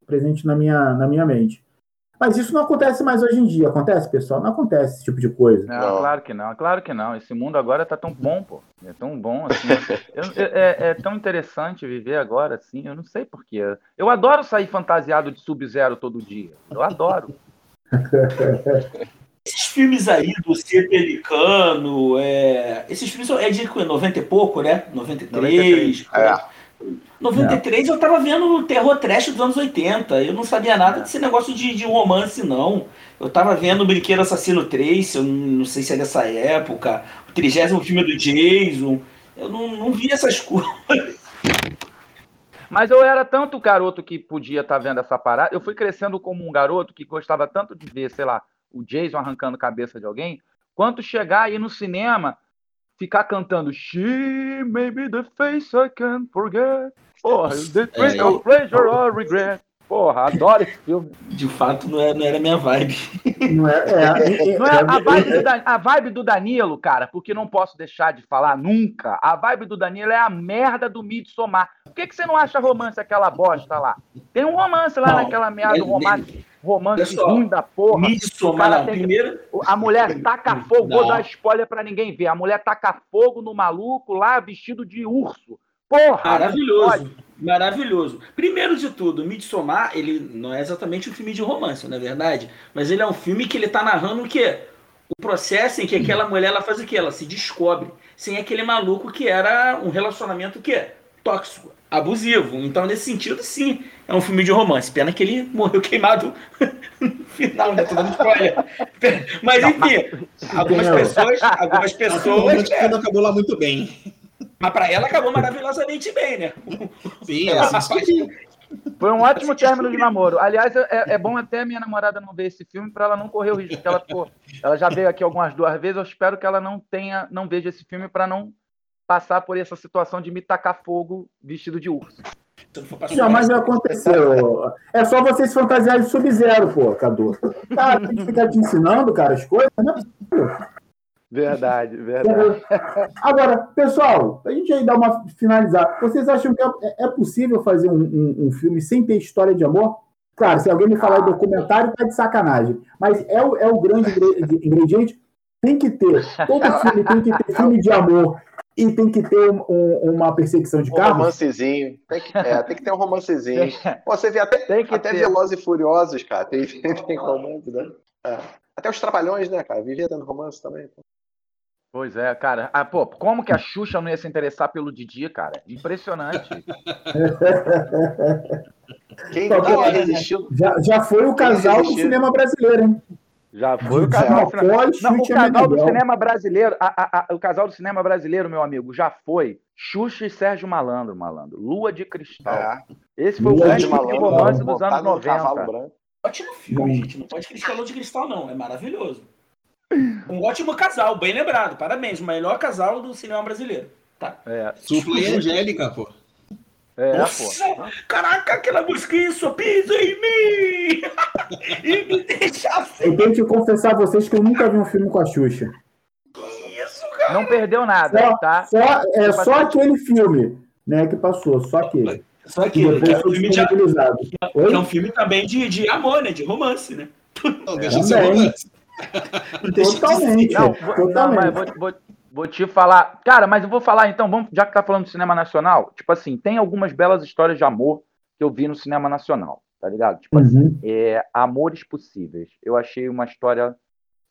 presente na minha, na minha mente. Mas isso não acontece mais hoje em dia. Acontece, pessoal? Não acontece esse tipo de coisa. Não, claro que não, claro que não. Esse mundo agora tá tão bom, pô. É tão bom, assim. eu, é, é, tão interessante viver agora, assim. Eu não sei porquê. Eu adoro sair fantasiado de Sub-Zero todo dia. Eu adoro. Esses filmes aí do Ser Pelicano, é... esses filmes é de 90 e pouco, né? 93. 93 é. 93 é. eu tava vendo terror trash dos anos 80. Eu não sabia nada desse negócio de, de romance, não. Eu tava vendo o Brinquedo Assassino 3, eu não sei se é dessa época. O trigésimo filme do Jason. Eu não, não vi essas coisas. Mas eu era tanto garoto que podia estar tá vendo essa parada. Eu fui crescendo como um garoto que gostava tanto de ver, sei lá, o Jason arrancando cabeça de alguém, quanto chegar aí no cinema, ficar cantando She may be the face I can't forget. Porra, the é, pleasure or regret. Porra, adoro esse filme. De fato, não era, não era minha vibe. Não é, é, é não é a, vibe do, a vibe do Danilo, cara, porque não posso deixar de falar nunca. A vibe do Danilo é a merda do Midsommar. Por que, que você não acha romance aquela bosta lá? Tem um romance lá não, naquela merda, romance, romance Pessoal, ruim da porra. Midsommar, não, primeiro... A mulher taca fogo, não. vou dar spoiler pra ninguém ver. A mulher taca fogo no maluco lá, vestido de urso. Porra! Maravilhoso. Maravilhoso. Primeiro de tudo, Midsommar, ele não é exatamente um filme de romance, na é verdade, mas ele é um filme que ele está narrando o quê? O processo em que aquela mulher ela faz o quê? Ela se descobre sem aquele maluco que era um relacionamento que tóxico, abusivo. Então, nesse sentido, sim, é um filme de romance. Pena que ele morreu queimado no final, né? Tô dando spoiler. Mas enfim, algumas pessoas, algumas pessoas. É. Não acabou lá muito bem. Mas para ela acabou maravilhosamente bem, né? Sim, ela se Foi um ótimo término de namoro. Aliás, é, é, bom até minha namorada não ver esse filme para ela não correr o risco. Porque ela, pô, ela já veio aqui algumas duas vezes. Eu espero que ela não tenha, não veja esse filme para não passar por essa situação de me tacar fogo vestido de urso. Jamais vai acontecer. É só vocês fantasiarem de Sub-Zero, pô, Cadu. Cara, tem que ficar te ensinando, cara, as coisas, não é possível. Verdade, verdade. Agora, pessoal, a gente aí dá uma finalizar. Vocês acham que é, é possível fazer um, um, um, filme sem ter história de amor? Claro, se alguém me falar ah, documentário, tá de sacanagem. Mas é o, é o grande ingrediente. Tem que ter. Todo filme tem que ter filme de amor e tem que ter um, um, uma perseguição de um carro. Um romancezinho. Tem que, é, tem que ter um romancezinho. Você vê até, tem que até ter. Velozes e Furiosos, cara. Tem, tem romance, né? É. Até os trabalhões, né, cara? Vivia dando romance também. Pois é, cara. Ah, pô, como que a Xuxa não ia se interessar pelo Didi, cara? Impressionante. Quem, quem é resistiu? Já, já foi o casal do cinema brasileiro, hein? Já foi o casal, do cinema... não, o casal do cinema brasileiro. A, a, a, o casal do cinema brasileiro, meu amigo, já foi Xuxa e Sérgio Malandro, malandro. Lua de Cristal. É. Esse foi Lua o grande romance dos anos 90. Ótimo filme, gente. Não pode criticar Lua de Cristal, não. É maravilhoso. Um ótimo casal, bem lembrado. Parabéns, o melhor casal do cinema brasileiro. Tá? É. Supla e Angélica, pô. É, Nossa, pô. Caraca, aquela música isso, pisa em mim! e me deixa assim. Eu tenho que confessar a vocês que eu nunca vi um filme com a Xuxa. Isso, cara. Não perdeu nada, só, tá? Só, é só aquele filme, né, que passou, só aquele. Só aquele. É um, filme de, é um filme também de, de amor, né? De romance, né? Não, deixa de ser romance. Totalmente. Não, totalmente. Não, mas vou, vou, vou, te falar. Cara, mas eu vou falar então, vamos, já que tá falando do cinema nacional, tipo assim, tem algumas belas histórias de amor que eu vi no cinema nacional, tá ligado? Tipo assim, uhum. assim, é, Amores Possíveis. Eu achei uma história.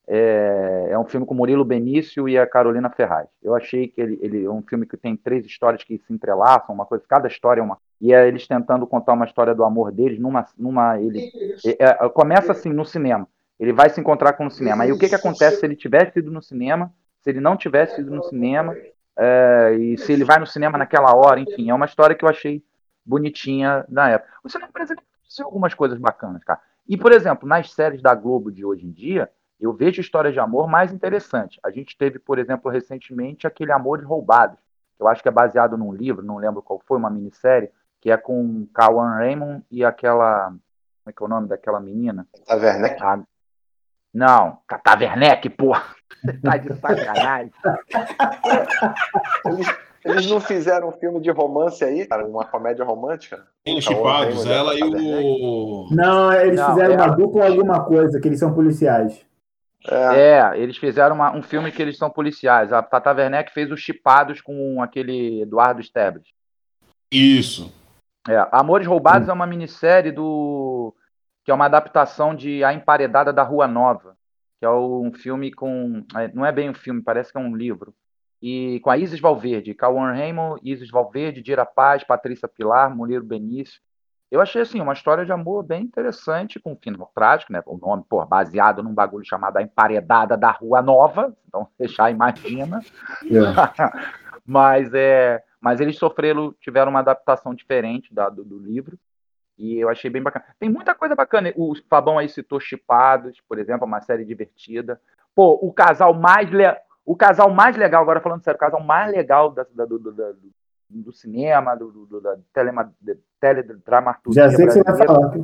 É, é, um filme com Murilo Benício e a Carolina Ferraz. Eu achei que ele, ele é um filme que tem três histórias que se entrelaçam, uma coisa, cada história é uma. E é eles tentando contar uma história do amor deles numa. numa ele, é, é começa assim no cinema ele vai se encontrar com o cinema. E o que, que acontece se ele tivesse ido no cinema, se ele não tivesse ido no cinema, é, e se ele vai no cinema naquela hora, enfim, é uma história que eu achei bonitinha na época. O cinema brasileiro tem algumas coisas bacanas, cara. E, por exemplo, nas séries da Globo de hoje em dia, eu vejo histórias de amor mais interessantes. A gente teve, por exemplo, recentemente aquele Amores Roubados, que eu acho que é baseado num livro, não lembro qual foi, uma minissérie, que é com Kawan Raymond e aquela. Como é que é o nome daquela menina? A Werneck. A, não, Tata Werneck, porra. Tá de sacanagem. eles, não fizeram um filme de romance aí, cara? Uma comédia romântica? Tem chipados, ela e o. Não, eles não, fizeram é... uma dupla alguma coisa, que eles são policiais. É, é eles fizeram uma, um filme que eles são policiais. A Tata Werneck fez os chipados com aquele Eduardo Stebbs. Isso. É, Amores Roubados hum. é uma minissérie do que é uma adaptação de A Emparedada da Rua Nova, que é um filme com. É, não é bem um filme, parece que é um livro. e com a Isis Valverde, Cauã Raymond, Isis Valverde, Dira Paz, Patrícia Pilar, Muniro Benício. Eu achei assim uma história de amor bem interessante, com um final trágico, né? O nome, pô, baseado num bagulho chamado A Emparedada da Rua Nova, então você já imagina. É. mas é, mas eles sofreram, tiveram uma adaptação diferente da, do, do, livro. E eu achei bem bacana. Tem muita coisa bacana. O Fabão aí citou Chipados, por exemplo, uma série divertida. Pô, o casal mais le... o casal mais legal, agora falando sério, o casal mais legal da, da, do, do, do, cinema, do, do, da telema, teledramaturgia. Já sei que você vai falar.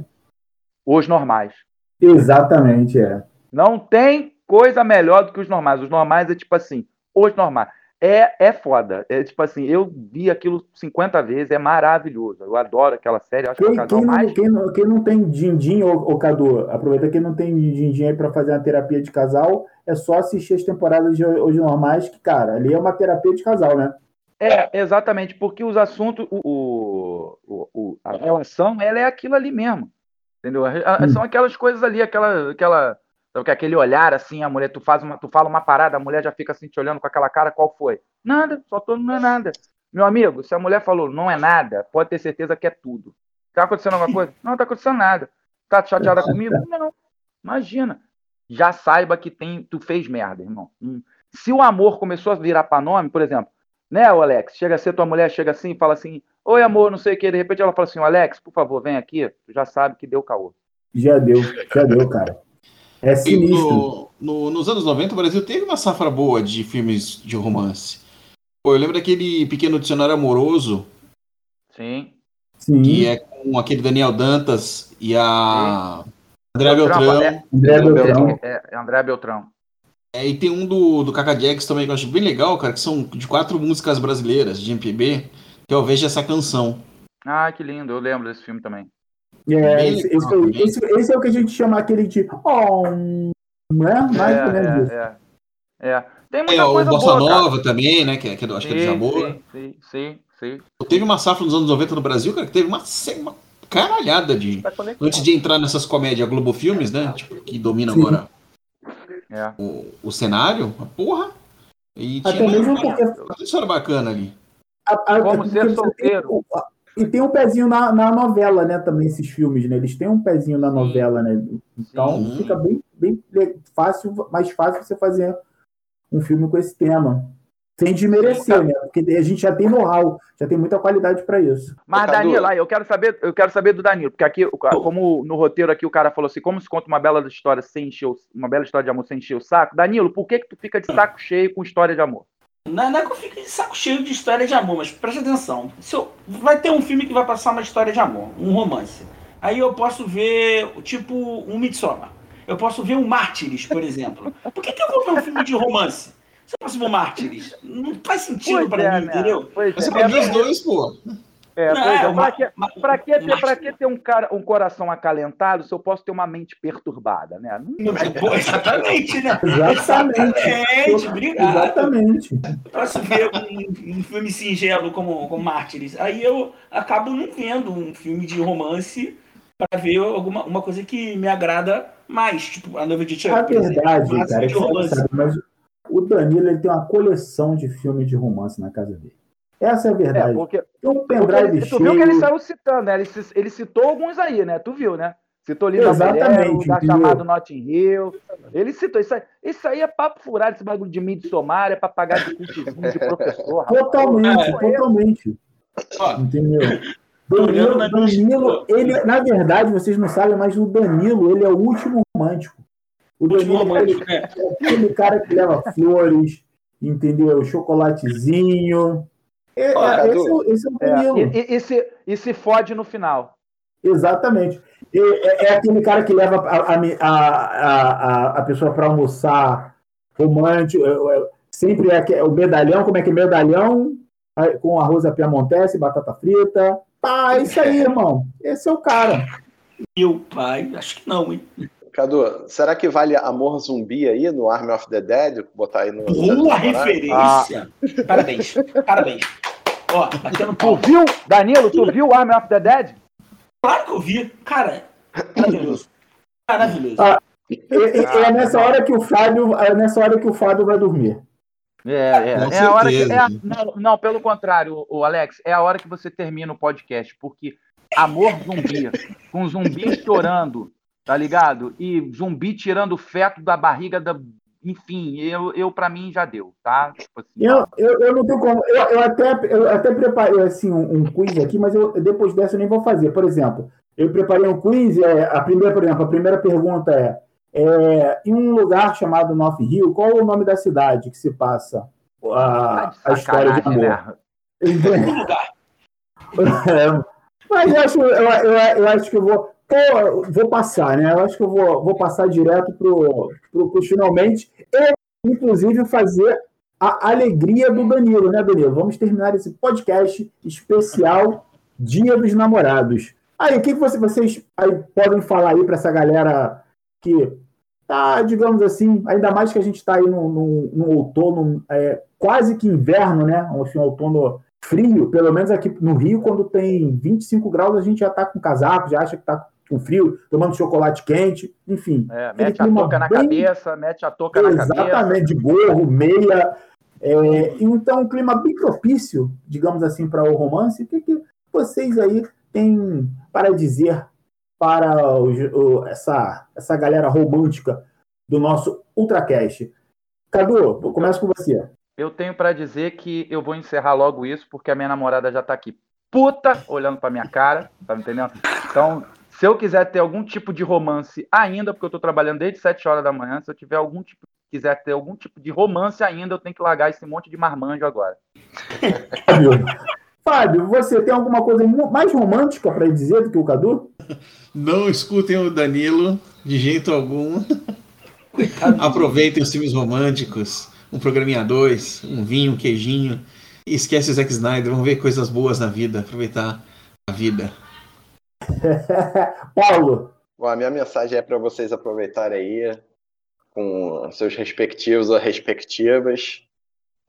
Os normais. Exatamente, é. Não tem coisa melhor do que os normais. Os normais é tipo assim, os normais. É, é foda. É tipo assim, eu vi aquilo 50 vezes, é maravilhoso. Eu adoro aquela série. Acho quem, que é quem, não, mais... quem, não, quem não tem din-din, ô, ô Cadu, aproveita que não tem din-din aí pra fazer uma terapia de casal, é só assistir as temporadas de hoje normais, que, cara, ali é uma terapia de casal, né? É, exatamente, porque os assuntos, o, o, o a relação, ela é aquilo ali mesmo. Entendeu? Hum. São aquelas coisas ali, aquela, aquela então, que aquele olhar assim, a mulher, tu faz uma, tu fala uma parada, a mulher já fica assim te olhando com aquela cara, qual foi? Nada, só tô não é nada. Meu amigo, se a mulher falou não é nada, pode ter certeza que é tudo. Tá acontecendo alguma coisa? Não, tá acontecendo nada. Tá chateada comigo? Não. Imagina. Já saiba que tem, tu fez merda, irmão. Hum. Se o amor começou a virar para nome, por exemplo, né, Alex? Chega a ser tua mulher, chega assim fala assim: Oi, amor, não sei o que. De repente ela fala assim: Alex, por favor, vem aqui. Tu já sabe que deu caô. Já deu, já deu, cara. É sinistro. No, no, nos anos 90, o Brasil teve uma safra boa de filmes de romance. Pô, eu lembro daquele pequeno dicionário amoroso. Sim. Sim. Que é com aquele Daniel Dantas e a André Beltrão. É, André Beltrão. É, é André Beltrão. É, e tem um do, do Caca Jax também que eu acho bem legal, cara, que são de quatro músicas brasileiras de MPB, que eu vejo essa canção. Ah, que lindo, eu lembro desse filme também. É, esse, esse, esse, esse, é o que a gente chama aquele de. Oh, né? Mais é, é, é, é. Tem muita é, coisa o Bossa boa, Nova cara. também, né? Que, é, que acho sim, que é de amor. Sim, sim, sim, sim. Teve uma safra nos anos 90 no Brasil, cara, que teve uma, uma caralhada de. Antes de entrar nessas comédias Globo Filmes, né? Tipo, que domina agora é. o, o cenário, a porra. E Até tinha mesmo uma, porque... uma história bacana ali. A, a, Como ser solteiro. E tem um pezinho na, na novela, né? Também esses filmes, né? Eles têm um pezinho na novela, né? Então Sim. fica bem, bem fácil, mais fácil você fazer um filme com esse tema. Sem desmerecer, né? Porque a gente já tem know-how, já tem muita qualidade para isso. Mas, Danilo, eu quero saber, eu quero saber do Danilo, porque aqui, como no roteiro aqui o cara falou assim, como se conta uma bela história sem encher, uma bela história de amor sem encher o saco. Danilo, por que que tu fica de saco cheio com história de amor? Não, não é que eu fique de saco cheio de história de amor, mas preste atenção. Se eu, vai ter um filme que vai passar uma história de amor, um romance. Aí eu posso ver, tipo, um Midsommar. Eu posso ver um Mártires, por exemplo. Por que, que eu vou ver um filme de romance? Se eu posso ver um Mártires, não faz sentido para é, mim, né? entendeu? Pois Você é, pode ver os dois, pô. É, não, é, pra, que, pra, que ter, pra que ter um, cara, um coração acalentado se eu posso ter uma mente perturbada, né? Não, não, exatamente, né? Exatamente. Exatamente, obrigado. Exatamente. Posso ver um, um, filme singelo como, como Mártires. Aí eu acabo não vendo um filme de romance para ver alguma uma coisa que me agrada mais, tipo a noiva de Chuck. É verdade, cara, é sabe, mas o Danilo ele tem uma coleção de filmes de romance na casa dele. Essa é a verdade. É, porque, um pendrive porque, tu viu que ele saiu citando, né? Ele, ele, citou alguns aí, né? Tu viu, né? Citou ali Exatamente, da chamado Notting Hill. Ele citou isso aí. Isso aí é papo furado, esse bagulho de Midsommar, é pra pagar de de professor. Totalmente, rapaz. totalmente. Entendeu? Danilo, Danilo, ele, na verdade, vocês não sabem, mas o Danilo, ele é o último romântico. O Danilo é, é aquele cara que leva flores, entendeu? Chocolatezinho, é, é, esse, esse, é o Danilo. É, e, e, se, e se fode no final. Exatamente. É, é, aquele cara que leva a, a, a, a pessoa para almoçar romântico. Sempre é o medalhão, como é que é medalhão? Com arroz a piamontese, batata frita. Ah, isso aí, irmão. Esse é o cara. Meu pai, acho que não, hein? Cadu, será que vale Amor Zumbi aí no Army of the Dead? Botar aí no. Boa referência! Ah. Parabéns, parabéns. Ó, batendo Tu viu, Danilo, tu viu Army of the Dead? Claro que eu vi. Cara, maravilhoso. Maravilhoso. Ah, é, é, é, nessa hora que o Fábio, é nessa hora que o Fábio vai dormir. É, é. é a hora que. É a, não, não, pelo contrário, o Alex, é a hora que você termina o podcast, porque amor zumbi, com zumbi chorando, tá ligado? E zumbi tirando feto da barriga da. Enfim, eu, eu para mim já deu, tá? Tipo assim, eu, eu, eu, não tenho como. Eu, eu, até, eu até preparei assim, um, um quiz aqui, mas eu, depois dessa eu nem vou fazer. Por exemplo, eu preparei um quiz, é, a primeira, por exemplo, a primeira pergunta é é, em um lugar chamado North Rio, qual é o nome da cidade que se passa a, a história de amor? Né? é, mas eu acho, eu, eu, eu, acho que eu vou, vou passar, né? Eu acho que eu vou, vou passar direto para o finalmente e, inclusive, fazer a alegria do Danilo, né, Danilo? Vamos terminar esse podcast especial Dia dos Namorados. Aí, o que você, vocês aí podem falar aí para essa galera que tá, digamos assim, ainda mais que a gente está aí no, no outono é, quase que inverno, né? Assim, um outono frio, pelo menos aqui no Rio, quando tem 25 graus, a gente já está com casaco, já acha que está com frio, tomando chocolate quente, enfim. É, mete a touca bem... na cabeça, mete a touca na cabeça. Exatamente, de gorro, meia. É, então, um clima bem propício, digamos assim, para o romance. O que, que vocês aí têm para dizer para o, o, essa, essa galera romântica do nosso Ultracast. Cadu, começo com você. Eu tenho para dizer que eu vou encerrar logo isso, porque a minha namorada já está aqui puta olhando para minha cara, tá me entendendo? Então, se eu quiser ter algum tipo de romance ainda, porque eu estou trabalhando desde 7 horas da manhã, se eu tiver algum tipo, quiser ter algum tipo de romance ainda, eu tenho que largar esse monte de marmanjo agora. Fábio, você tem alguma coisa mais romântica para dizer do que o Cadu? Não escutem o Danilo de jeito algum. Aproveitem os filmes românticos, um programinha dois, um vinho, um queijinho. E esquece o Zack Snyder, vamos ver coisas boas na vida, aproveitar a vida. Paulo. Bom, a minha mensagem é para vocês aproveitarem aí com seus respectivos ou respectivas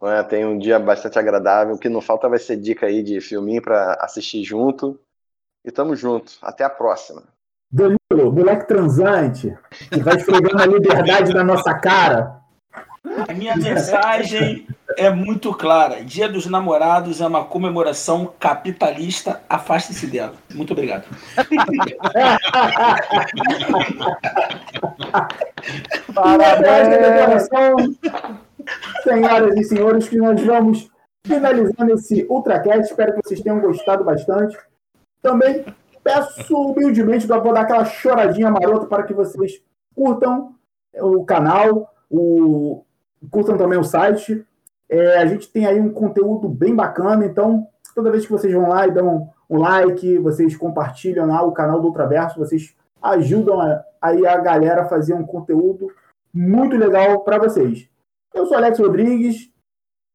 né? Tem um dia bastante agradável. O que não falta vai ser dica aí de filminho para assistir junto. E tamo junto. Até a próxima. Danilo, moleque transante, que vai esfregando a liberdade na nossa cara. A minha mensagem é muito clara. Dia dos Namorados é uma comemoração capitalista. Afaste-se dela. Muito obrigado. Parabéns! Senhoras e senhores, que nós vamos finalizando esse Ultracast. Espero que vocês tenham gostado bastante. Também peço humildemente, vou dar aquela choradinha marota para que vocês curtam o canal, o, curtam também o site. É, a gente tem aí um conteúdo bem bacana, então toda vez que vocês vão lá e dão um like, vocês compartilham lá o canal do Ultraverso, vocês ajudam aí a galera a fazer um conteúdo muito legal para vocês. Eu sou Alex Rodrigues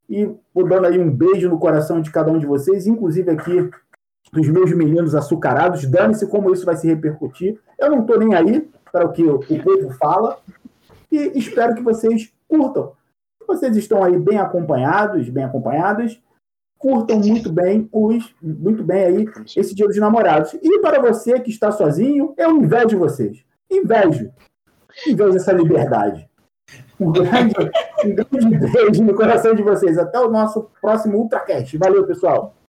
e vou dando aí um beijo no coração de cada um de vocês, inclusive aqui dos meus meninos açucarados. Dane-se como isso vai se repercutir. Eu não estou nem aí para o que o povo fala e espero que vocês curtam. Vocês estão aí bem acompanhados, bem acompanhadas. Curtam muito bem os, muito bem aí esse Dia dos Namorados. E para você que está sozinho, eu invejo vocês. Invejo. Invejo essa liberdade. Um grande, um grande beijo no coração de vocês. Até o nosso próximo Ultracast. Valeu, pessoal.